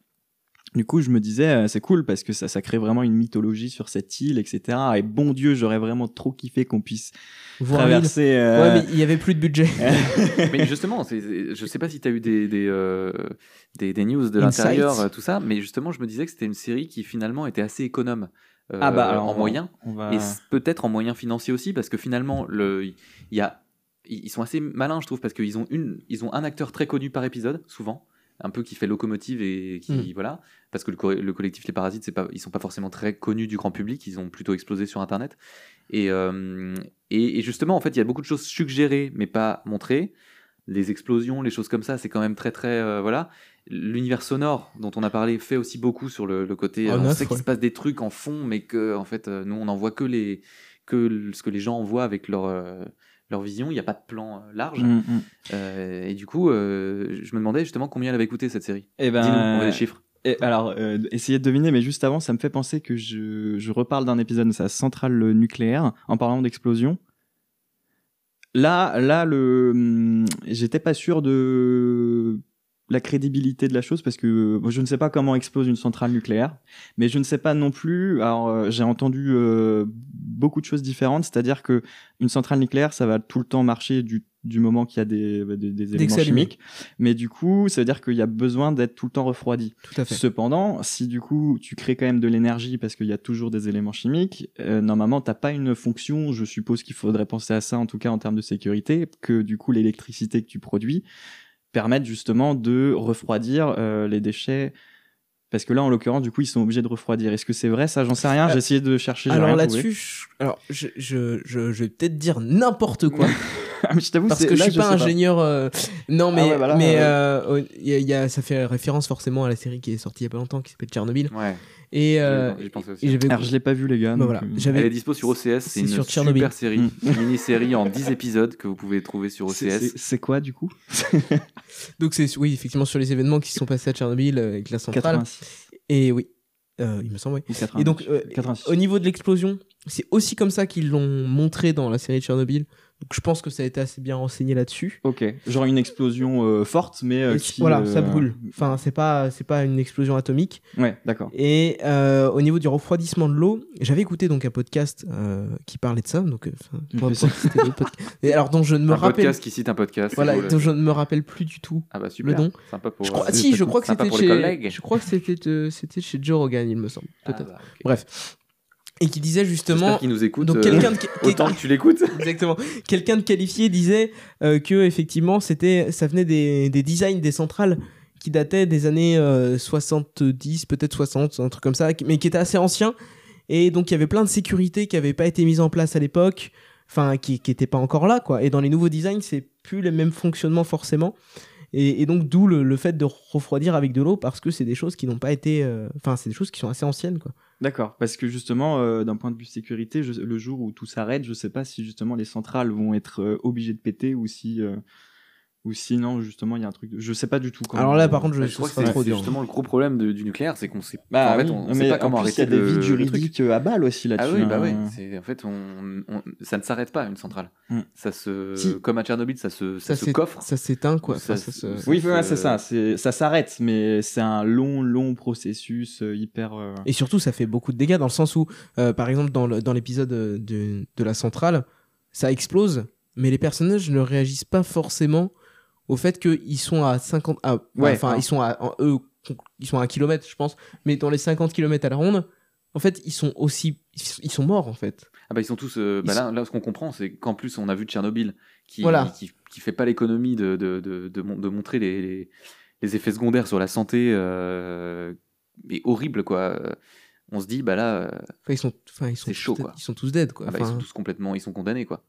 du coup, je me disais, euh, c'est cool parce que ça, ça crée vraiment une mythologie sur cette île, etc. Et bon Dieu, j'aurais vraiment trop kiffé qu'on puisse Voir traverser. euh, Ouais, mais il y avait plus de budget. mais justement, c'est- c'est- je sais pas si tu as eu des, des, euh, des, des news de l'intérieur, tout ça, mais justement, je me disais que c'était une série qui finalement était assez économe euh, Ah bah, alors, en on- moyens. va- Et peut-être en moyens financiers aussi, parce que finalement, le, il y a, ils sont assez malins, je trouve, parce qu'ils ont, une, ils ont un acteur très connu par épisode, souvent, un peu qui fait locomotive et qui. Mm. Voilà. Parce que le, co- le collectif Les Parasites, c'est pas, ils sont pas forcément très connus du grand public, ils ont plutôt explosé sur Internet. Et, euh, et, et justement, en fait, il y a beaucoup de choses suggérées, mais pas montrées. Les explosions, les choses comme ça, c'est quand même très, très. euh, voilà. L'univers sonore dont on a parlé fait aussi beaucoup sur le, le côté. En on off, sait qu'il se passe des trucs en fond, mais que, en fait, euh, nous, on n'en voit que les que ce que les gens envoient avec leur, euh, leur vision, il n'y a pas de plan euh, large. Mm, mm. Euh, et du coup, euh, je me demandais justement combien elle avait coûté cette série. Eh ben, Dis-nous, on veut des chiffres. Et alors, euh, essayez de deviner, mais juste avant, ça me fait penser que je, je reparle d'un épisode de sa centrale nucléaire en parlant d'explosion. Là, là, le, hum, j'étais pas sûr de la crédibilité de la chose parce que moi, je ne sais pas comment explose une centrale nucléaire, mais je ne sais pas non plus. Alors, euh, j'ai entendu euh, beaucoup de choses différentes, c'est-à-dire que une centrale nucléaire, ça va tout le temps marcher du, du moment qu'il y a des, bah, des, éléments chimiques, mais du coup, ça veut dire qu'il y a besoin d'être tout le temps refroidi. Tout à fait. Cependant, si du coup tu crées quand même de l'énergie parce qu'il y a toujours des éléments chimiques, euh, normalement t'as pas une fonction. Je suppose qu'il faudrait penser à ça en tout cas en termes de sécurité, que du coup l'électricité que tu produis permette justement de refroidir euh, les déchets. Parce que là, en l'occurrence, du coup, ils sont obligés de refroidir. Est-ce que c'est vrai Ça, j'en sais rien. J'ai essayé de chercher. Alors là-dessus, je, alors, je, je, je, je vais peut-être dire n'importe quoi. Ah, mais je t'avoue, parce que je là, suis pas ingénieur. euh, Non, mais, Ah ouais, bah là, mais ouais. euh, il y a- il y a- ça fait référence forcément à la série qui est sortie il y a pas longtemps qui s'appelle Tchernobyl. Ouais. Et, euh, et j'avais. Alors, je l'ai pas vu, les gars. Bah voilà, Elle est dispo sur OCS, c'est une sur super série, une mini-série en 10 épisodes que vous pouvez trouver sur OCS. c'est- quoi, du coup Donc c'est oui effectivement sur les événements qui se sont passés à Tchernobyl euh, avec la centrale. 86 Et oui, euh, il me semble. Oui. ou 89 Et donc, euh, 86. Au niveau de l'explosion, c'est aussi comme ça qu'ils l'ont montré dans la série Tchernobyl. Donc je pense que ça a été assez bien renseigné là-dessus. Ok. Genre une explosion euh, forte, mais euh, qui. voilà, euh, ça brûle. Enfin, c'est pas, c'est pas une explosion atomique. Ouais, d'accord. Et au niveau du refroidissement de l'eau, j'avais écouté donc un podcast qui parlait de ça. Donc, ça. Et alors dont je ne me un rappelle, podcast qui cite un podcast. voilà, dont je ne me rappelle plus du tout. Ah bah super, le nom. sympa pour. Je crois, si, je crois que c'était chez, je crois que c'était, c'était chez Joe Rogan, il me semble, Ah peut-être. bah. Bref, et qui disait justement, qu'il nous écoute. donc euh, quelqu'un de, Autant que tu l'écoutes. Exactement. Quelqu'un de qualifié disait euh, que effectivement c'était ça venait des, des designs des centrales qui dataient des années euh, 70, peut-être 60, un truc comme ça, qui- mais qui étaient assez anciens et donc il y avait plein de sécurités qui n'avaient pas été mises en place à l'époque, enfin qui qui étaient pas encore là quoi. Et dans les nouveaux designs c'est plus les mêmes fonctionnements forcément. Et, et donc d'où le, le fait de refroidir avec de l'eau parce que c'est des choses qui n'ont pas été, euh, enfin c'est des choses qui sont assez anciennes quoi. D'accord, parce que justement, euh, d'un point de vue sécurité, je- le jour où tout s'arrête, je sais pas si justement les centrales vont être euh, obligées de péter ou si, euh, ou sinon justement il y a un truc. De... Je sais pas du tout. Comment... Alors là par contre je, Bah, je crois que c'est trop c'est dur. justement le gros problème de- du nucléaire, c'est qu'on sait Bah, en fait, oui, on mais sait pas en comment plus, arrêter il y a des le- vides juridiques à balle aussi là-dessus. Ah oui, bah hein. c'est- En fait, on, on- ça ne s'arrête pas une centrale. Mm. Ça se, Si. comme à Tchernobyl, ça se, ça se coffre. ça s'éteint quoi. Ça Enfin, ça se- se- Oui, ouais, c'est ça. C'est ça s'arrête, mais c'est un long, long processus euh, hyper. euh, Et surtout, ça fait beaucoup de dégâts dans le sens où, euh, par exemple, dans le- dans l'épisode de, de la centrale, ça explose, mais les personnages ne réagissent pas forcément au fait qu'ils sont à 50. à- Ouais, enfin, hein. ils sont à. eux, ils sont à un kilomètre, je pense, mais dans les 50 kilomètres à la ronde, en fait, ils sont aussi. Ils sont morts, en fait. Ah bah ils sont tous. euh, bah Ils là, là, ce qu'on comprend, c'est qu'en plus, on a vu Tchernobyl qui, Voilà. qui, qui fait pas l'économie de, de, de, de, de montrer les, les, les effets secondaires sur la santé, euh, mais horrible quoi. On se dit, bah là, euh, Enfin, ils sont, enfin, ils sont C'est chaud, dead- quoi. Ils sont tous dead, quoi. ah bah, ils sont tous complètement, ils sont condamnés quoi.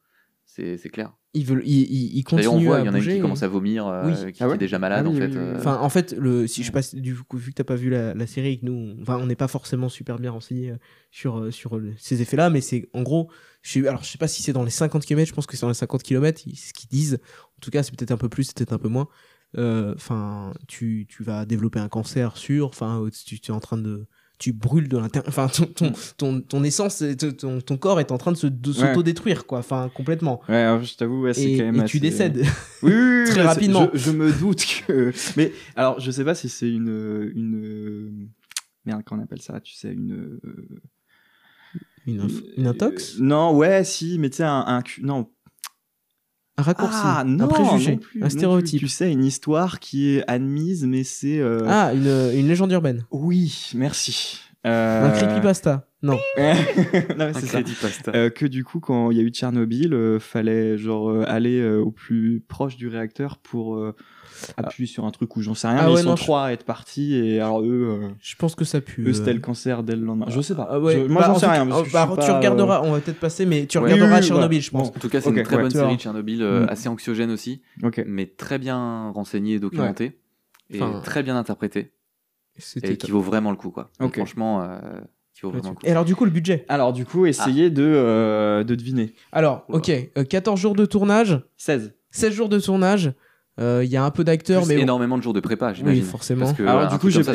C'est c'est clair. ils veulent, ils, ils, ils D'ailleurs, on continuent voit, à il y en a une qui commence à vomir, euh, Oui. qui, Ah ouais qui est déjà malade Ah oui, en fait. oui, oui. euh, Enfin, en fait, le, si je passe, du coup, vu que t'as pas vu la, la série et que nous, on- enfin, on n'est pas forcément super bien renseigné euh, sur, euh, sur euh, ces effets-là, mais c'est en gros, je sais, alors je sais pas si c'est dans les 50 km, je pense que c'est dans les 50 km, ce qu'ils disent. En tout cas, c'est peut-être un peu plus, c'est peut-être un peu moins. Euh, Enfin, tu, tu vas développer un cancer sûr, enfin, euh, tu, tu es en train de. Tu brûles de l'intérieur. Enfin, ton, ton, ton, ton essence, euh, ton, ton, corps est en train de s'auto-détruire, quoi. Enfin, complètement. Ouais, alors, je t'avoue, ouais, c'est quand même. et tu assez- décèdes. Oui, oui, oui, Très rapidement. Je, je me doute que. Mais alors, je sais pas si c'est une une merde qu'on appelle ça. Tu sais, une. euh, Une, inf- une intox? Euh, Non, ouais, si, mais tu sais, un, un non. Un raccourci Ah, non, Un préjugé non plus, Un stéréotype plus. Tu sais, une histoire qui est admise, mais c'est. euh, Ah, une, une légende urbaine. Oui, merci. Un Euh, creepypasta. Non. non, mais un c'est ça. Euh, que du coup, quand il y a eu Tchernobyl, euh, fallait genre euh, aller euh, au plus proche du réacteur pour euh, appuyer sur un truc où j'en sais rien. Ah mais ouais, ils sont non, je- trois à être partis et alors eux, euh, Je pense que ça pue. eux euh. c'était le cancer dès le lendemain. Je sais pas. Ah ouais. Je- moi Bah, j'en en sais tout- rien. parce oh, que je bah, suis tu pas, euh, regarderas, on va peut-être passer, mais tu Ouais. regarderas Oui, oui, Tchernobyl, voilà. je pense. Bon. En tout cas, c'est une très ouais, bonne série Tchernobyl, Mm. assez anxiogène aussi, mais très bien renseignée et documentée. Et Enfin, très bien interprétée. Et qui vaut vraiment le coup, quoi. Donc, franchement, euh, qui vaut vraiment le coup. Et alors, du coup, le budget Alors, du coup, essayez de, euh, de deviner. Alors, ok, euh, 14 jours de tournage, 16. 16 jours de tournage. euh, Il y a un peu d'acteurs, mais bon. énormément de jours de prépa, j'imagine. Oui, forcément. Parce que, Alors, du coup, j'ai pas,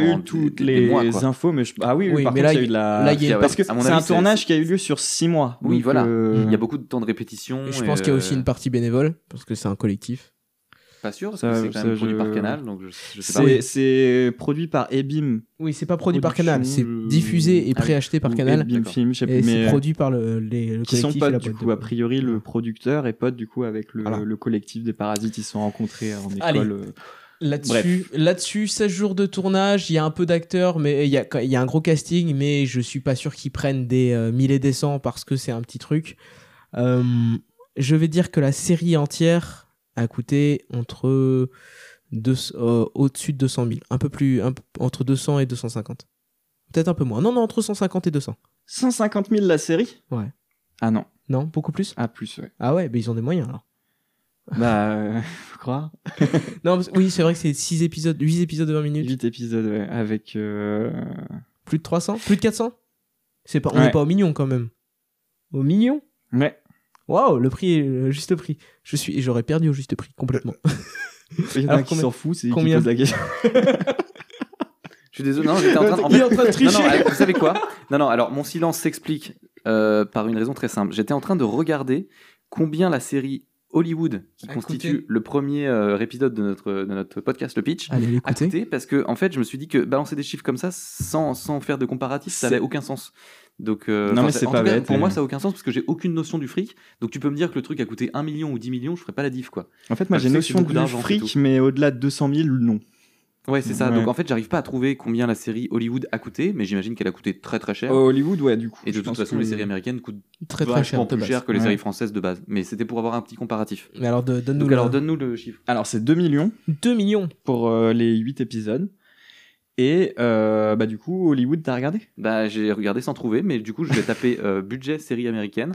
eu toutes des- des les mois, infos, mais je... ah oui, oui, Oui, par mais contre, là, il y a eu de la. là, il y a une parce que c'est un tournage qui a eu lieu sur 6 mois. Oui, voilà. euh, Il y a beaucoup de temps de répétition. Et je et, pense qu'il y a aussi euh, une partie bénévole, parce que c'est un collectif. Pas sûr, parce Ça, que c'est quand ça, même produit je- par Canal, donc je, je sais pas. C'est produit par Ebim. Oui, c'est pas produit par Canal, c'est diffusé et ah préacheté par Canal. Ebim. Film, je sais c'est mais produit par le, les, le qui sont collectif et la potes du coup de a priori le producteur est pote du coup avec le, Voilà. le collectif des parasites ils se sont rencontrés en école euh, Là-dessus, là-dessus, 16 jours de tournage, il y a un peu d'acteurs, mais il y a, il y a un gros casting, mais je suis pas sûr qu'ils prennent des euh, 1000 et des 100 parce que c'est un petit truc. Euh, je vais dire que la série entière a coûté entre deux- euh, au-dessus de 200 000, un peu plus, un entre 200 et 250. Peut-être un peu moins. Non, non, entre 150 et 200. 150 000 la série? Ouais. ah non Non, beaucoup plus? Ah plus ouais Ah ouais, mais ils ont des moyens alors. bah euh, faut croire Non, parce- oui, c'est vrai que c'est 6 épisodes, 8 épisodes de 20 minutes. 8 épisodes ouais, avec euh, Plus de 300 Plus de 400 c'est pas, On Ouais. n'est pas au million quand même. Au million? Ouais Waouh, le prix est le juste prix. Je suis, j'aurais perdu au juste prix complètement. il y en a un qui combien- s'en fout c'est lui qui combien pose la question Je suis désolé, non, j'étais en train de. en Il est fait- en train de Non, tricher. non, alors, vous savez quoi? Non, non, alors mon silence s'explique euh, par une raison très simple. J'étais en train de regarder combien la série Hollywood, qui A constitue le premier euh, épisode de notre, de notre podcast, le pitch, Allez coûté parce que, en fait, je me suis dit que balancer des chiffres comme ça sans, sans faire de comparatif, ça n'avait aucun sens. Donc, euh, Non, enfin, mais ça- c'est en pas tout cas, bête, Pour moi, ça n'a aucun sens parce que j'ai aucune notion du fric. Donc, tu peux me dire que le truc a coûté 1 million ou 10 millions, je ferai pas la diff, quoi. en fait moi j'ai notion du fric mais au-delà de 200 000 non Ouais, c'est ça. Ouais. Donc, en fait, j'arrive pas à trouver combien la série Hollywood a coûté, mais j'imagine qu'elle a coûté très très cher. Au Hollywood ouais du coup Et de toute façon, que- les séries américaines coûtent Très très cher. plus cher que les Ouais. séries françaises de base. Mais c'était pour avoir un petit comparatif. Mais alors, de- donne-nous Donc, le- alors, donne-nous le chiffre. alors c'est 2 millions 2 millions. pour euh, les 8 épisodes et euh, bah du coup Hollywood t'as regardé? Bah, j'ai regardé sans trouver, mais du coup, je vais taper euh, budget série américaine.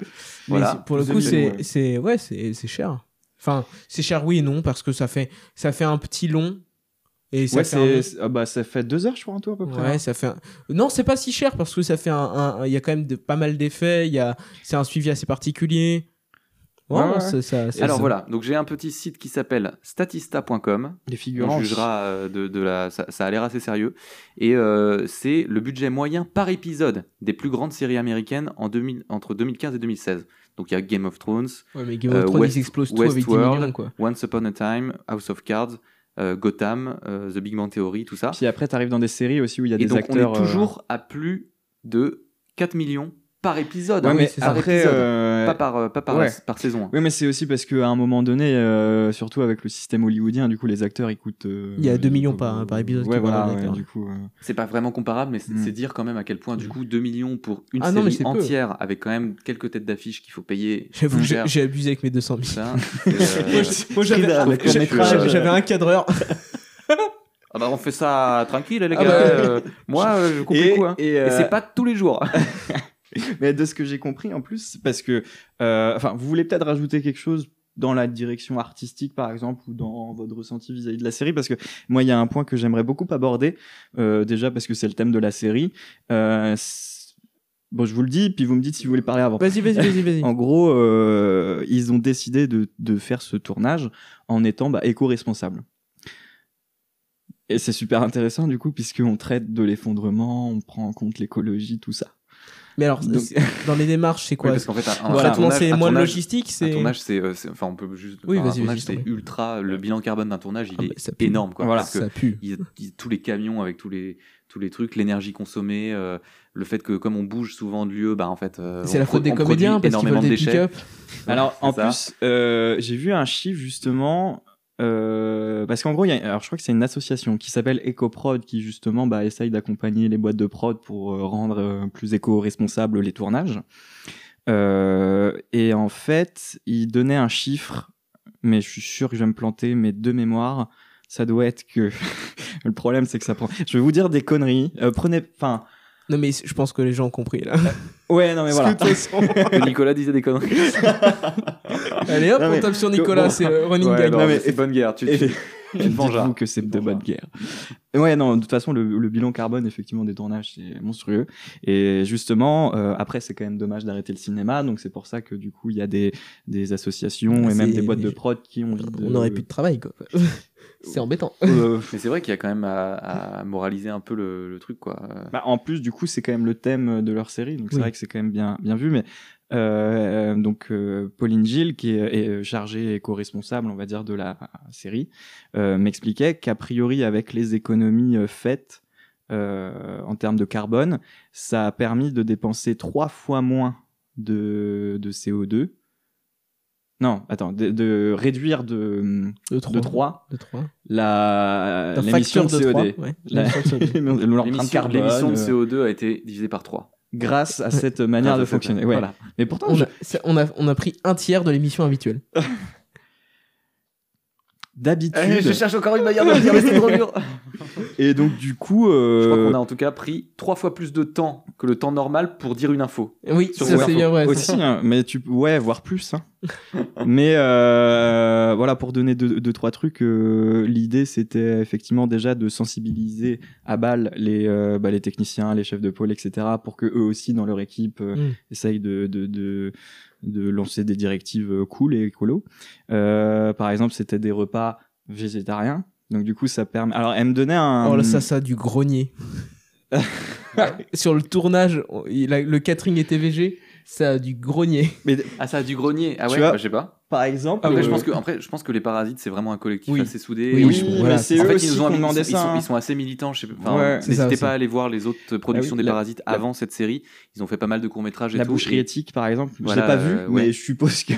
Voilà. pour le Deux coup, c'est, c'est, ouais, c'est, c'est cher. Enfin, c'est cher, oui et non, parce que ça fait, ça fait un petit long. Et ça ouais fait un- c'est c'est- ah, bah ça fait 2 heures je crois en tout à peu près hein. Ouais, ça fait. un- Non, c'est pas si cher parce que ça fait un. un- Il y a quand même de, pas mal d'effets. Il y a. C'est un suivi assez particulier. Ouais, ça- ça- Alors ça- voilà, donc j'ai un petit site qui s'appelle statista.com. les On figurants jugera euh, de, de la. Ça, ça a l'air assez sérieux. Et euh, c'est le budget moyen par épisode des plus grandes séries américaines en 2000, entre 2015 et 2016. Donc il y a Game of Thrones, Ouais, mais Game of euh, Thrones, West- ils explosent tout avec 10 millions, quoi. Once Upon a Time, House of Cards, euh, Gotham, euh, The Big Bang Theory, tout ça. puis après t'arrives dans des séries aussi où il y a Et des donc acteurs on est euh, toujours à plus de 4 millions par épisode. ouais hein, mais c'est ça, après épisode. Euh, pas par, euh, pas par, ouais. la- par saison. hein. Oui, mais c'est aussi parce qu'à un moment donné, euh, surtout avec le système hollywoodien, du coup, les acteurs ils coûtent. euh, Il y a 2 millions par- par épisode Ouais, voilà, ouais, du coup. euh, C'est pas vraiment comparable, mais c'est Mm. c'est dire quand même à quel point, du coup, 2 millions pour une Ah non, série peu. entière, avec quand même quelques têtes d'affiche qu'il faut payer. J'avoue j'ai, abusé avec mes 200 000. ça, c'est, euh, Moi, j'avais, un cadreur. Ah bah on fait ça tranquille les Ah gars. bah, euh, moi je coupe les coups. hein. et, Et c'est pas tous les jours. Mais de ce que j'ai compris en plus, parce que, euh, enfin, vous voulez peut-être rajouter quelque chose dans la direction artistique, par exemple, ou dans votre ressenti vis-à-vis de la série, parce que moi, il y a un point que j'aimerais beaucoup aborder, euh, déjà parce que c'est le thème de la série. Euh, bon, je vous le dis, puis vous me dites si vous voulez parler avant. Vas-y, vas-y, vas-y, vas-y. En gros, euh, ils ont décidé de, de faire ce tournage en étant bah, éco-responsables. Et c'est super intéressant du coup, puisqu'on traite de l'effondrement, on prend en compte l'écologie, tout ça. Mais alors, Donc- dans les démarches, c'est quoi Oui, parce qu'en fait, un, Voilà. Traitement, c'est moins de logistique, Un c'est. tournage, c'est, euh, c'est- enfin, on peut juste. Oui, enfin, un vas-y, tournage, vas-y, c'est ultra. Le bilan carbone d'un tournage, il Ah, est ça pue. énorme, quoi. Voilà. parce que Ça pue. il il tous les camions avec tous les tous les trucs, l'énergie consommée, euh, le fait que comme on bouge souvent de lieu, bah en fait. euh, C'est la faute des comédiens parce qu'ils énormément veulent de des déchets. pick-up. Alors en ça. plus, euh, j'ai vu un chiffre justement. Euh, parce qu'en gros, il y a, alors je crois que c'est une association qui s'appelle EcoProd qui justement bah, essaye d'accompagner les boîtes de prod pour euh, rendre euh, plus éco-responsables les tournages. Et en fait, il donnait un chiffre, mais je suis sûr que je vais me planter, mais de mémoire, ça doit être que le problème c'est que ça prend. Je vais vous dire des conneries. Prenez, enfin, Non, mais je pense que les gens ont compris là. ouais, non mais voilà. Que Nicolas disait des conneries. Allez hop, Non, on tape sur Nicolas, Bon. c'est euh, running Ouais, gag. non, Non, mais mais c'est bonne guerre. Tu, et- tu- Dites-vous que c'est de bonne guerre. Ouais, non, de toute façon, le, le bilan carbone, effectivement, des tournages, c'est monstrueux. Et justement, euh, après, c'est quand même dommage d'arrêter le cinéma, donc c'est pour ça que du coup, il y a des, des associations Ah, et même c'est- des boîtes de prod qui ont envie de. On n'aurait plus de travail, quoi. C'est embêtant. Euh, Mais c'est vrai qu'il y a quand même à, à moraliser un peu le, le truc, quoi. Euh, Bah, en plus, du coup, c'est quand même le thème de leur série, donc c'est Oui. vrai que c'est quand même bien, bien vu. Mais euh, donc euh, Pauline Gilles, qui est, est chargée et co-responsable, on va dire, de la série, euh, m'expliquait qu'a priori, avec les économies euh, faites euh, en termes de carbone, ça a permis de dépenser trois fois moins de, de CO2. Non, attends, de, de réduire de, De 3. de 3 De 3. la l'émission de facteur de CO2. trois, ouais. La- L'émission de CO2. l'empreinte L'émission carbone, l'émission de euh, CO2 a été divisée par 3. grâce à cette manière de fonctionner. Ouais. Voilà. Mais pourtant, On je- a, ça- on, a, on a pris un tiers de l'émission habituelle. d'habitude. cherche encore une manière de le dire, mais c'est trop dur. Et donc du coup, euh, Je crois qu'on a en tout cas pris trois fois plus de temps que le temps normal pour dire une info. Oui, Sur ça c'est bien vrai. aussi, hein, mais tu, ouais, voire plus. Hein. mais euh, voilà, pour donner deux, deux trois trucs, euh, l'idée c'était effectivement déjà de sensibiliser à balle les, euh, bah, les techniciens, les chefs de pôle, etc., pour que eux aussi dans leur équipe euh, Mm. essayent de, de, de, de lancer des directives euh, cool et écolo. Euh, par exemple, c'était des repas végétariens. Donc du coup, ça permet. Alors, elle me donnait un. Oh là, ça, ça a du grogner. Sur le tournage, il a- le catering était VG, ça a du grogner. Mais Ah, ça a du grenier. Ah ouais, bah, je sais pas. Par exemple, Après, euh, je pense que, après, je pense que les parasites, c'est vraiment un collectif Oui. assez soudé. Oui, je- mais voilà, c'est en eux fait, aussi ils nous qui ont demandé sont, ça. ils sont- hein. ils sont assez militants. Je Ouais. N'hésitez pas à aller voir les autres productions Ah oui, des la- Parasites la- avant cette série. Ils ont fait pas mal de courts métrages et la tout. boucherie et, éthique, par exemple, je Voilà, l'ai pas vu, euh, ouais. mais je suppose que.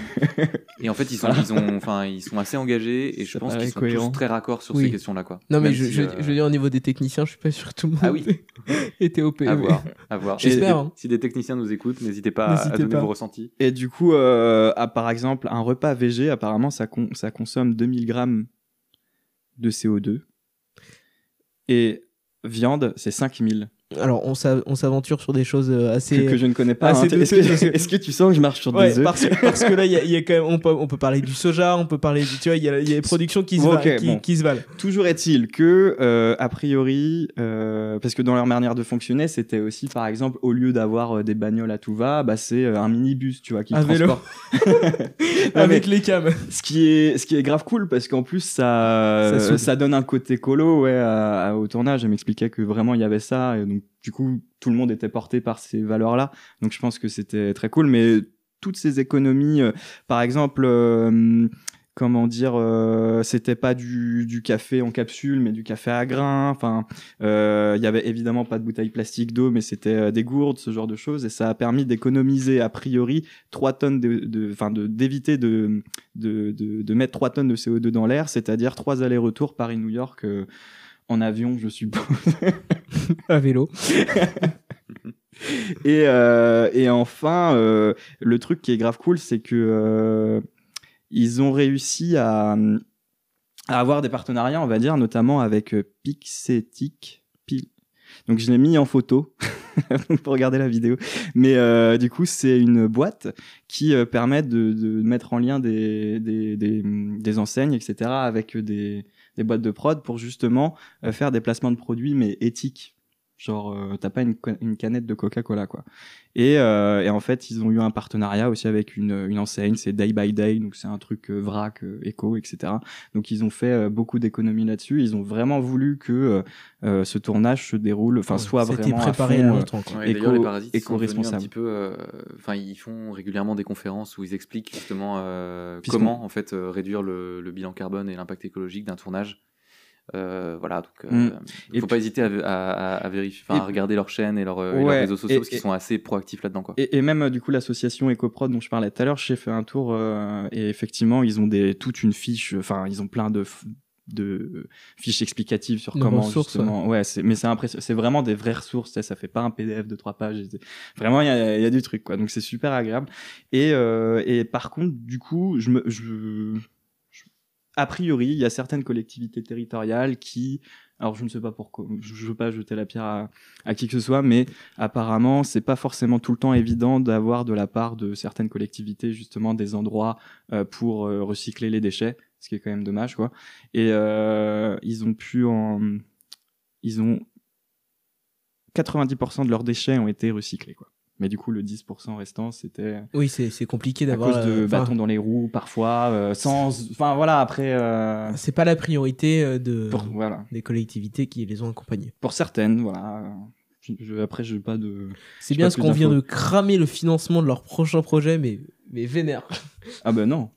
et en fait, ils sont, ils ont, enfin, ils sont assez engagés et je Ça pense qu'ils sont cohérent. tous très raccords sur ces questions-là, quoi. Non, mais je, si, je, euh, je veux dire, au niveau des techniciens, je suis pas sûr que tout le monde Ah oui. était OP. À mais- voir, à voir. J'espère, hein. Si des techniciens nous écoutent, n'hésitez pas à- à donner vos ressentis. Et du coup, euh, ah, par exemple, un repas VG, apparemment, ça, con- ça consomme 2000 grammes de CO2. Et viande, c'est 5000. Alors, on s'a- on s'aventure sur des choses euh, assez. Que, que je ne connais pas. Ah, hein. Est-ce que, tu sens que je marche sur Ouais, des œufs parce, parce que là, il y, a- il y a quand même, on peut, on peut parler du soja, on peut parler, du- tu vois, il y a, il y a des productions qui se, valent, ok, qui, bon. qui se valent. Toujours est-il que, euh, a priori, euh, parce que dans leur manière de fonctionner, c'était aussi, par exemple, au lieu d'avoir euh, des bagnoles à tout va, bah, c'est euh, un minibus, tu vois, qui Un vélo. transporte. Non, Avec mais les cams. ce qui est, ce qui est grave cool, parce qu'en plus, ça, Ça donne un côté colo, ouais, à- à- au tournage. Elle m'expliquait que vraiment il y avait ça, et donc, du coup, tout le monde était porté par ces valeurs-là. Donc, je pense que c'était très cool, mais toutes ces économies, euh, par exemple, euh, comment dire, euh, c'était pas du, café en capsule, mais du café à grains. Enfin, euh, il y avait évidemment pas de bouteilles plastique d'eau, mais c'était euh, des gourdes, ce genre de choses, et ça a permis d'économiser a priori 3 tonnes de, enfin, de, d'éviter de, mettre 3 tonnes de CO2 dans l'air, c'est-à-dire 3 allers-retours Paris-New York euh, en avion, je suppose. À vélo. Et, euh, et enfin, euh, le truc qui est grave cool, c'est que euh, ils ont réussi à, à avoir des partenariats, on va dire, notamment avec Pixetic. Pi- Donc je l'ai mis en photo pour regarder la vidéo. Mais euh, du coup, c'est une boîte qui euh, permet de, de mettre en lien des, des, des, des enseignes, etc., avec des, des boîtes de prod pour justement euh, faire des placements de produits, mais éthiques. Genre, euh, t'as pas une, une canette de Coca-Cola, quoi. Et, euh, et en fait, ils ont eu un partenariat aussi avec une, une enseigne, c'est Day by Day, donc c'est un truc euh, vrac, euh, éco, etc. Donc ils ont fait euh, beaucoup d'économies là-dessus. Ils ont vraiment voulu que euh, ce tournage se déroule, enfin, soit vraiment à préparé fond, euh, longtemps. quoi. Ouais, éco- les parasites ils sont devenus un petit peu. euh, Enfin, ils font régulièrement des conférences où ils expliquent justement euh, comment en fait euh, réduire le, le bilan carbone et l'impact écologique d'un tournage. Euh, voilà, donc euh, Mm. il Et faut pas hésiter à, à, vérifier, à regarder leur chaîne et, leur, euh, et leurs Ouais, réseaux sociaux et- parce qu'ils sont assez proactifs là-dedans, quoi. Et, et même euh, du coup l'association EcoProd dont je parlais tout à l'heure, j'ai fait un tour euh, et effectivement ils ont des toute une fiche, enfin ils ont plein de f- de fiches explicatives sur comment ressources, justement ouais, c'est mais c'est impressionnant c'est vraiment des vraies ressources sais, ça fait pas un PDF de trois pages c'est- vraiment il y a, il y a du truc quoi donc c'est super agréable et euh, et par contre du coup je me je, je- a priori il y a certaines collectivités territoriales qui alors je ne sais pas pourquoi je je veux pas jeter la pierre à, à qui que ce soit mais apparemment, c'est pas forcément tout le temps évident d'avoir de la part de certaines collectivités justement des endroits euh, pour euh, recycler les déchets. ce qui est quand même dommage, quoi. Et euh, ils ont pu en. Ils ont. 90% de leurs déchets ont été recyclés, quoi. Mais du coup, le 10% restant, c'était Oui, c'est compliqué à d'avoir. cause de euh, bâtons dans les roues, parfois, euh, sans. Enfin, voilà, après. euh, C'est pas la priorité euh, de, pour, voilà. des collectivités qui les ont accompagnés. Pour certaines, voilà. Je- je- après, je veux pas de. C'est bien ce qu'on vient de cramer le financement de leur prochain projet, mais, mais vénère. Ah ben non.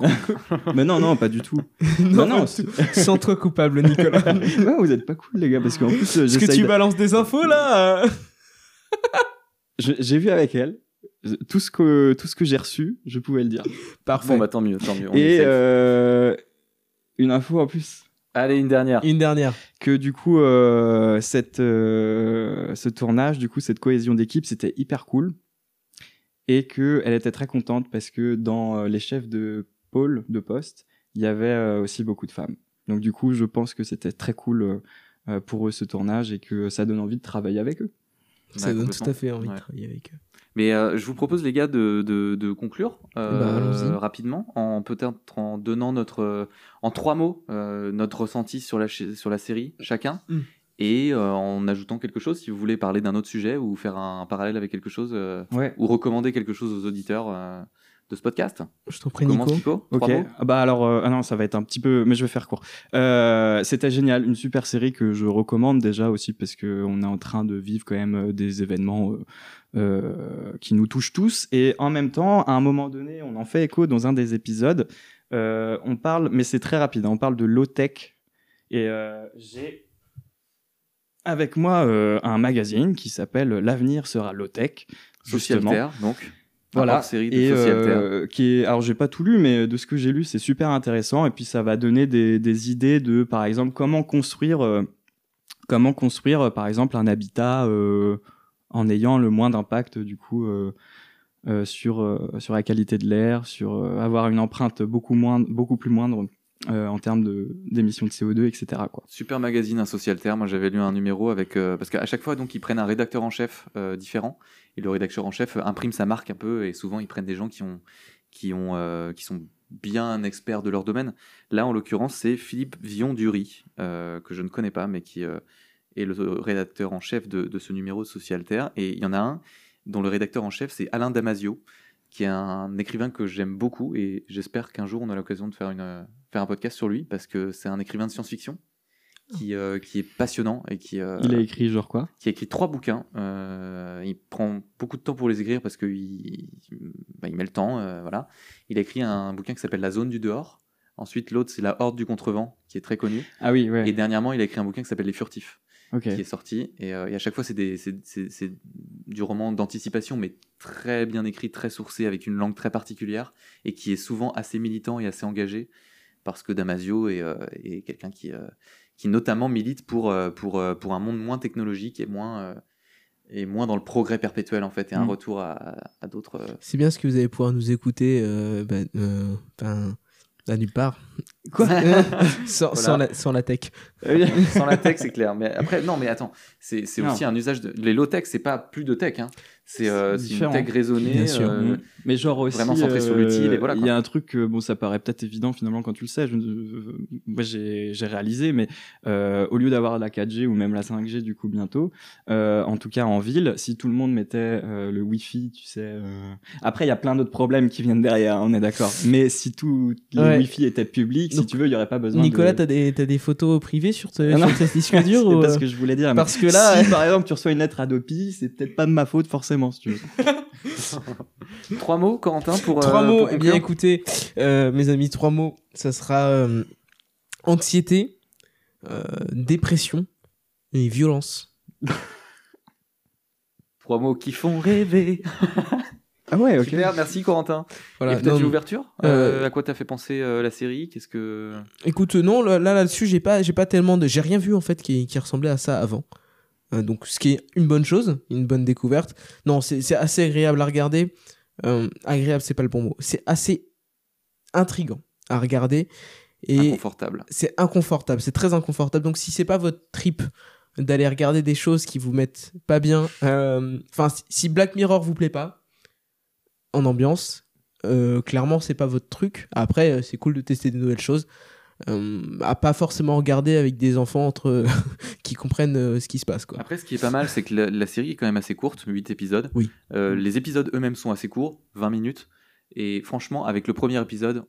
mais non, non, pas du tout. non, non, pas du tout. Sens toi coupable, Nicolas. ouais, vous êtes pas cool, les gars, parce qu'en plus, Est-ce que tu balances des infos là J'ai vu avec elle. Tout ce que, tout ce que j'ai reçu, je pouvais le dire. Parfait. Bon, bah tant mieux, tant mieux. on Et euh, une info en plus. Allez, une dernière. Une dernière. Que du coup, euh, cette, euh, ce tournage, du coup, cette cohésion d'équipe, c'était hyper cool. Et qu'elle était très contente parce que dans les chefs de pôle, de poste, il y avait aussi beaucoup de femmes. Donc du coup, je pense que c'était très cool pour eux ce tournage et que ça donne envie de travailler avec eux. Ça Ouais, donne tout à fait envie Ouais. de travailler avec eux. Mais euh, je vous propose, les gars, de, de, de conclure euh, Bah, rapidement, en peut-être en donnant notre, euh, en trois mots, euh, notre ressenti sur la, ch- sur la série, chacun, Mm. et en ajoutant quelque chose, si vous voulez parler d'un autre sujet ou faire un, parallèle avec quelque chose, Ouais. ou recommander quelque chose aux auditeurs de ce podcast. Je t'en prie, Nico. Trois Ok. mots Ah bah alors, euh, ah non, ça va être un petit peu, mais je vais faire court. Euh, C'était génial, une super série que je recommande déjà aussi parce que on est en train de vivre quand même euh, des événements euh, euh, qui nous touchent tous et en même temps, à un moment donné, on en fait écho dans un des épisodes. Euh, on parle, mais c'est très rapide. hein, on parle de low tech et euh, j'ai avec moi euh, un magazine qui s'appelle L'avenir sera low tech. justement. Donc. Voilà, série de et euh, qui est, alors j'ai pas tout lu, mais de ce que j'ai lu, c'est super intéressant. Et puis ça va donner des, des idées de, par exemple, comment construire, euh, comment construire, euh, par exemple, un habitat euh, en ayant le moins d'impact du coup euh, euh, sur euh, sur la qualité de l'air, sur euh, avoir une empreinte beaucoup moins, beaucoup plus moindre euh, en termes d'émissions de CO2, etc. Quoi. Super magazine, un Socialter. Moi, j'avais lu un numéro avec euh, parce qu'à chaque fois, donc, ils prennent un rédacteur en chef euh, différent et le rédacteur en chef imprime sa marque un peu et souvent ils prennent des gens qui ont qui ont euh, qui sont bien experts de leur domaine. Là, en l'occurrence, c'est Philippe Vion-Dury euh, que je ne connais pas, mais qui euh, est le rédacteur en chef de, ce numéro de Socialter. Et il y en a un dont le rédacteur en chef, c'est Alain Damasio, qui est un écrivain que j'aime beaucoup et j'espère qu'un jour on a l'occasion de faire, une, faire un podcast sur lui parce que c'est un écrivain de science-fiction qui, euh, qui est passionnant et qui, euh, Il a écrit genre quoi? qui a écrit trois bouquins. Euh, il prend beaucoup de temps pour les écrire parce qu'il il, bah, il met le temps. voilà. Il a écrit un bouquin qui s'appelle La zone du dehors. Ensuite, l'autre, c'est La horde du contrevent, qui est très connu. Ah oui, ouais. Et dernièrement, il a écrit un bouquin qui s'appelle Les furtifs qui est sorti. Et, et à chaque fois, c'est du roman d'anticipation, mais très bien écrit, très sourcé, avec une langue très particulière, et qui est souvent assez militant et assez engagé, parce que Damasio est, est quelqu'un qui, qui notamment milite pour, euh, pour, euh, pour un monde moins technologique et moins, euh, et moins dans le progrès perpétuel, en fait, et un Mm. retour à, à d'autres... C'est bien ce que vous allez pouvoir nous écouter euh, bah, euh, à nulle part. Quoi sans, Voilà. sans la, sans la tech. Sans la tech, c'est clair. Mais après, non, mais attends, c'est aussi un usage de. Les low-tech, c'est pas plus de tech. Hein. C'est euh, une différent. tech raisonnée. Bien sûr. euh, Mm. Mais genre aussi, vraiment centré sur euh, l'utile, et voilà, Il y a un truc, que, bon, ça paraît peut-être évident finalement quand tu le sais. Je, euh, moi, j'ai réalisé, mais euh, au lieu d'avoir la 4G ou même la 5G du coup bientôt, euh, en tout cas en ville, si tout le monde mettait euh, le Wi-Fi, tu sais. euh, Après, il y a plein d'autres problèmes qui viennent derrière, on est d'accord. Mais si tout les Ouais. Wi-Fi étaient publics, si Donc, tu veux, il y aurait pas besoin. Nicolas, de... t'as des, t'as des photos privées sur, te, Ah non. sur ce disque dur C'est ou, pas euh, ce que je voulais dire. mais Parce que là, si par exemple tu reçois une lettre Adopi, c'est peut-être pas de ma faute forcément, si tu veux. Trois mots, Corentin, pour. Trois euh, mots, pour eh bien écoutez, euh, mes amis, trois mots, ça sera euh, anxiété, euh, dépression et violence. Trois mots qui font rêver. Ah ouais, ok. Super, merci, Corentin. Voilà, Et peut-être non, une non. ouverture? Euh, Euh, À quoi t'as fait penser euh, la série? Qu'est-ce que. Écoute, non, là là, là-dessus, j'ai pas, j'ai pas tellement de, j'ai rien vu en fait qui, qui ressemblait à ça avant. Euh, donc, ce qui est une bonne chose, une bonne découverte. Non, c'est assez agréable à regarder. Euh, agréable, c'est pas le bon mot. C'est assez intrigant à regarder et Inconfortable. c'est inconfortable. C'est très inconfortable. Donc, si c'est pas votre trip d'aller regarder des choses qui vous mettent pas bien, euh, enfin, si- si Black Mirror vous plaît pas en ambiance, euh, clairement, c'est pas votre truc. Après, c'est cool de tester de nouvelles choses. Euh, à pas forcément regarder avec des enfants entre qui comprennent euh, ce qui se passe quoi. Après, ce qui est pas mal, c'est que la, la série est quand même assez courte, 8 épisodes. Oui. Euh, les épisodes eux-mêmes sont assez courts, 20 minutes. Et franchement, avec le premier épisode,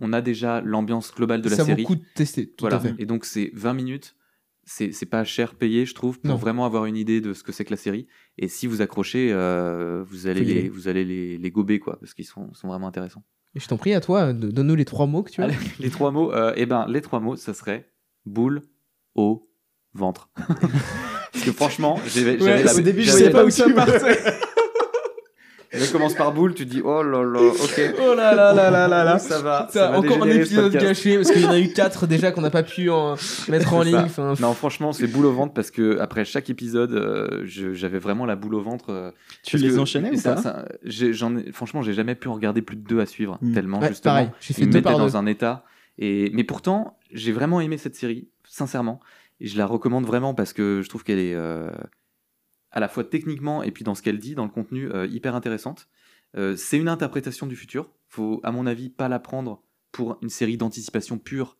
on a déjà l'ambiance globale de la ça série. vaut le coup de tester, tout voilà. à fait. Et donc, c'est 20 minutes. C'est c'est pas cher payé, je trouve, pour Non. vraiment avoir une idée de ce que c'est que la série. Et si vous accrochez, euh, vous allez, les, vous allez les, les gober, quoi, parce qu'ils sont, sont vraiment intéressants. Je t'en prie à toi, de- donne-nous les trois mots que tu as. Allez, les trois mots, euh, eh ben, les trois mots, ça serait boule, eau, ventre. Parce que franchement, j'avais Ouais, la- au début, je j'avais savais pas où ça partait. Elle commence par boule, tu dis oh là là, ok. Oh là là là là là là. Ça va. Ça, ça va encore un épisode gâché parce qu'il y en a eu quatre déjà qu'on n'a pas pu en mettre en ligne. Enfin, Non, franchement, c'est boule au ventre parce que après chaque épisode, euh, j'avais vraiment la boule au ventre. euh, Tu les enchaînais ou ça- pas ça- ai- Franchement, j'ai jamais pu en regarder plus de deux à suivre Mm. tellement Ouais, justement. pareil, j'ai fait il me deux mettait par dans deux. un état. Et mais pourtant, j'ai vraiment aimé cette série, sincèrement. Et je la recommande vraiment parce que je trouve qu'elle est euh, à la fois techniquement et puis dans ce qu'elle dit, dans le contenu, euh, hyper intéressante. Euh, c'est une interprétation du futur. Faut, à mon avis, pas la prendre pour une série d'anticipation pure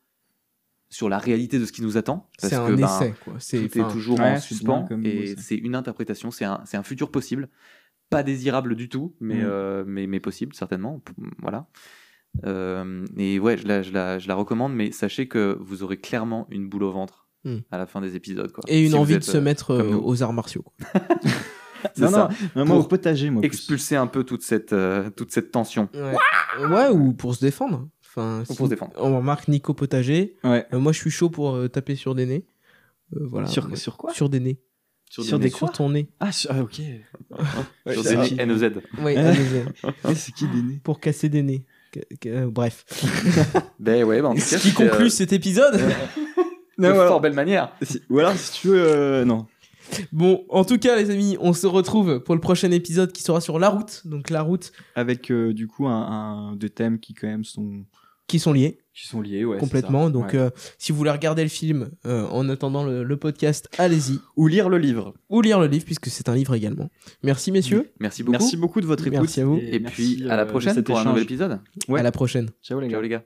sur la réalité de ce qui nous attend. parce c'est un que, ben, essai quoi. C'est tout est toujours ouais, en suspens et c'est une interprétation, c'est un, c'est un futur possible, pas désirable du tout, mais, Mm. euh, mais, mais possible certainement. Voilà. Euh, et ouais, je la, je, la, je la recommande, mais sachez que vous aurez clairement une boule au ventre Mm. à la fin des épisodes. Quoi. et une Si envie de se euh, mettre euh, aux arts martiaux. quoi. C'est Non, ça. non, moi au potager, moi. plus. Expulser un peu toute cette, euh, toute cette tension. Ouais. ouais, ou pour se défendre. Enfin, Ou pour se défendre. On remarque Nico Potager. Ouais. Euh, moi, je suis chaud pour euh, taper sur des nez. Euh, voilà. Sur, Ouais. sur quoi? Sur des nez. Sur Sur des des nez. quoi Sur ton nez. Ah, sur- ah, ok. Sur ça des nez NEZ. Oui. Eh, c'est qui des nez? Pour casser des nez. Que- que- euh, bref. Ben ouais, ben en tout cas, Ce qui conclut euh, cet épisode. De fort belle manière. Si- Ou alors, si tu veux, euh, non. Bon, en tout cas, les amis, on se retrouve pour le prochain épisode qui sera sur la route. Donc, la route Avec euh, du coup un, un deux thèmes qui quand même sont qui sont liés qui sont liés, ouais. complètement. ça. Donc, Ouais. euh, si vous voulez regarder le film euh, en attendant le, le podcast, allez-y. ou lire le livre. Ou lire le livre, puisque c'est un livre également. Merci, messieurs. Merci beaucoup. Merci beaucoup de votre écoute. Merci à vous. Et puis à la prochaine pour un nouvel épisode. Ouais. À la prochaine. Ciao les gars. Ciao les gars.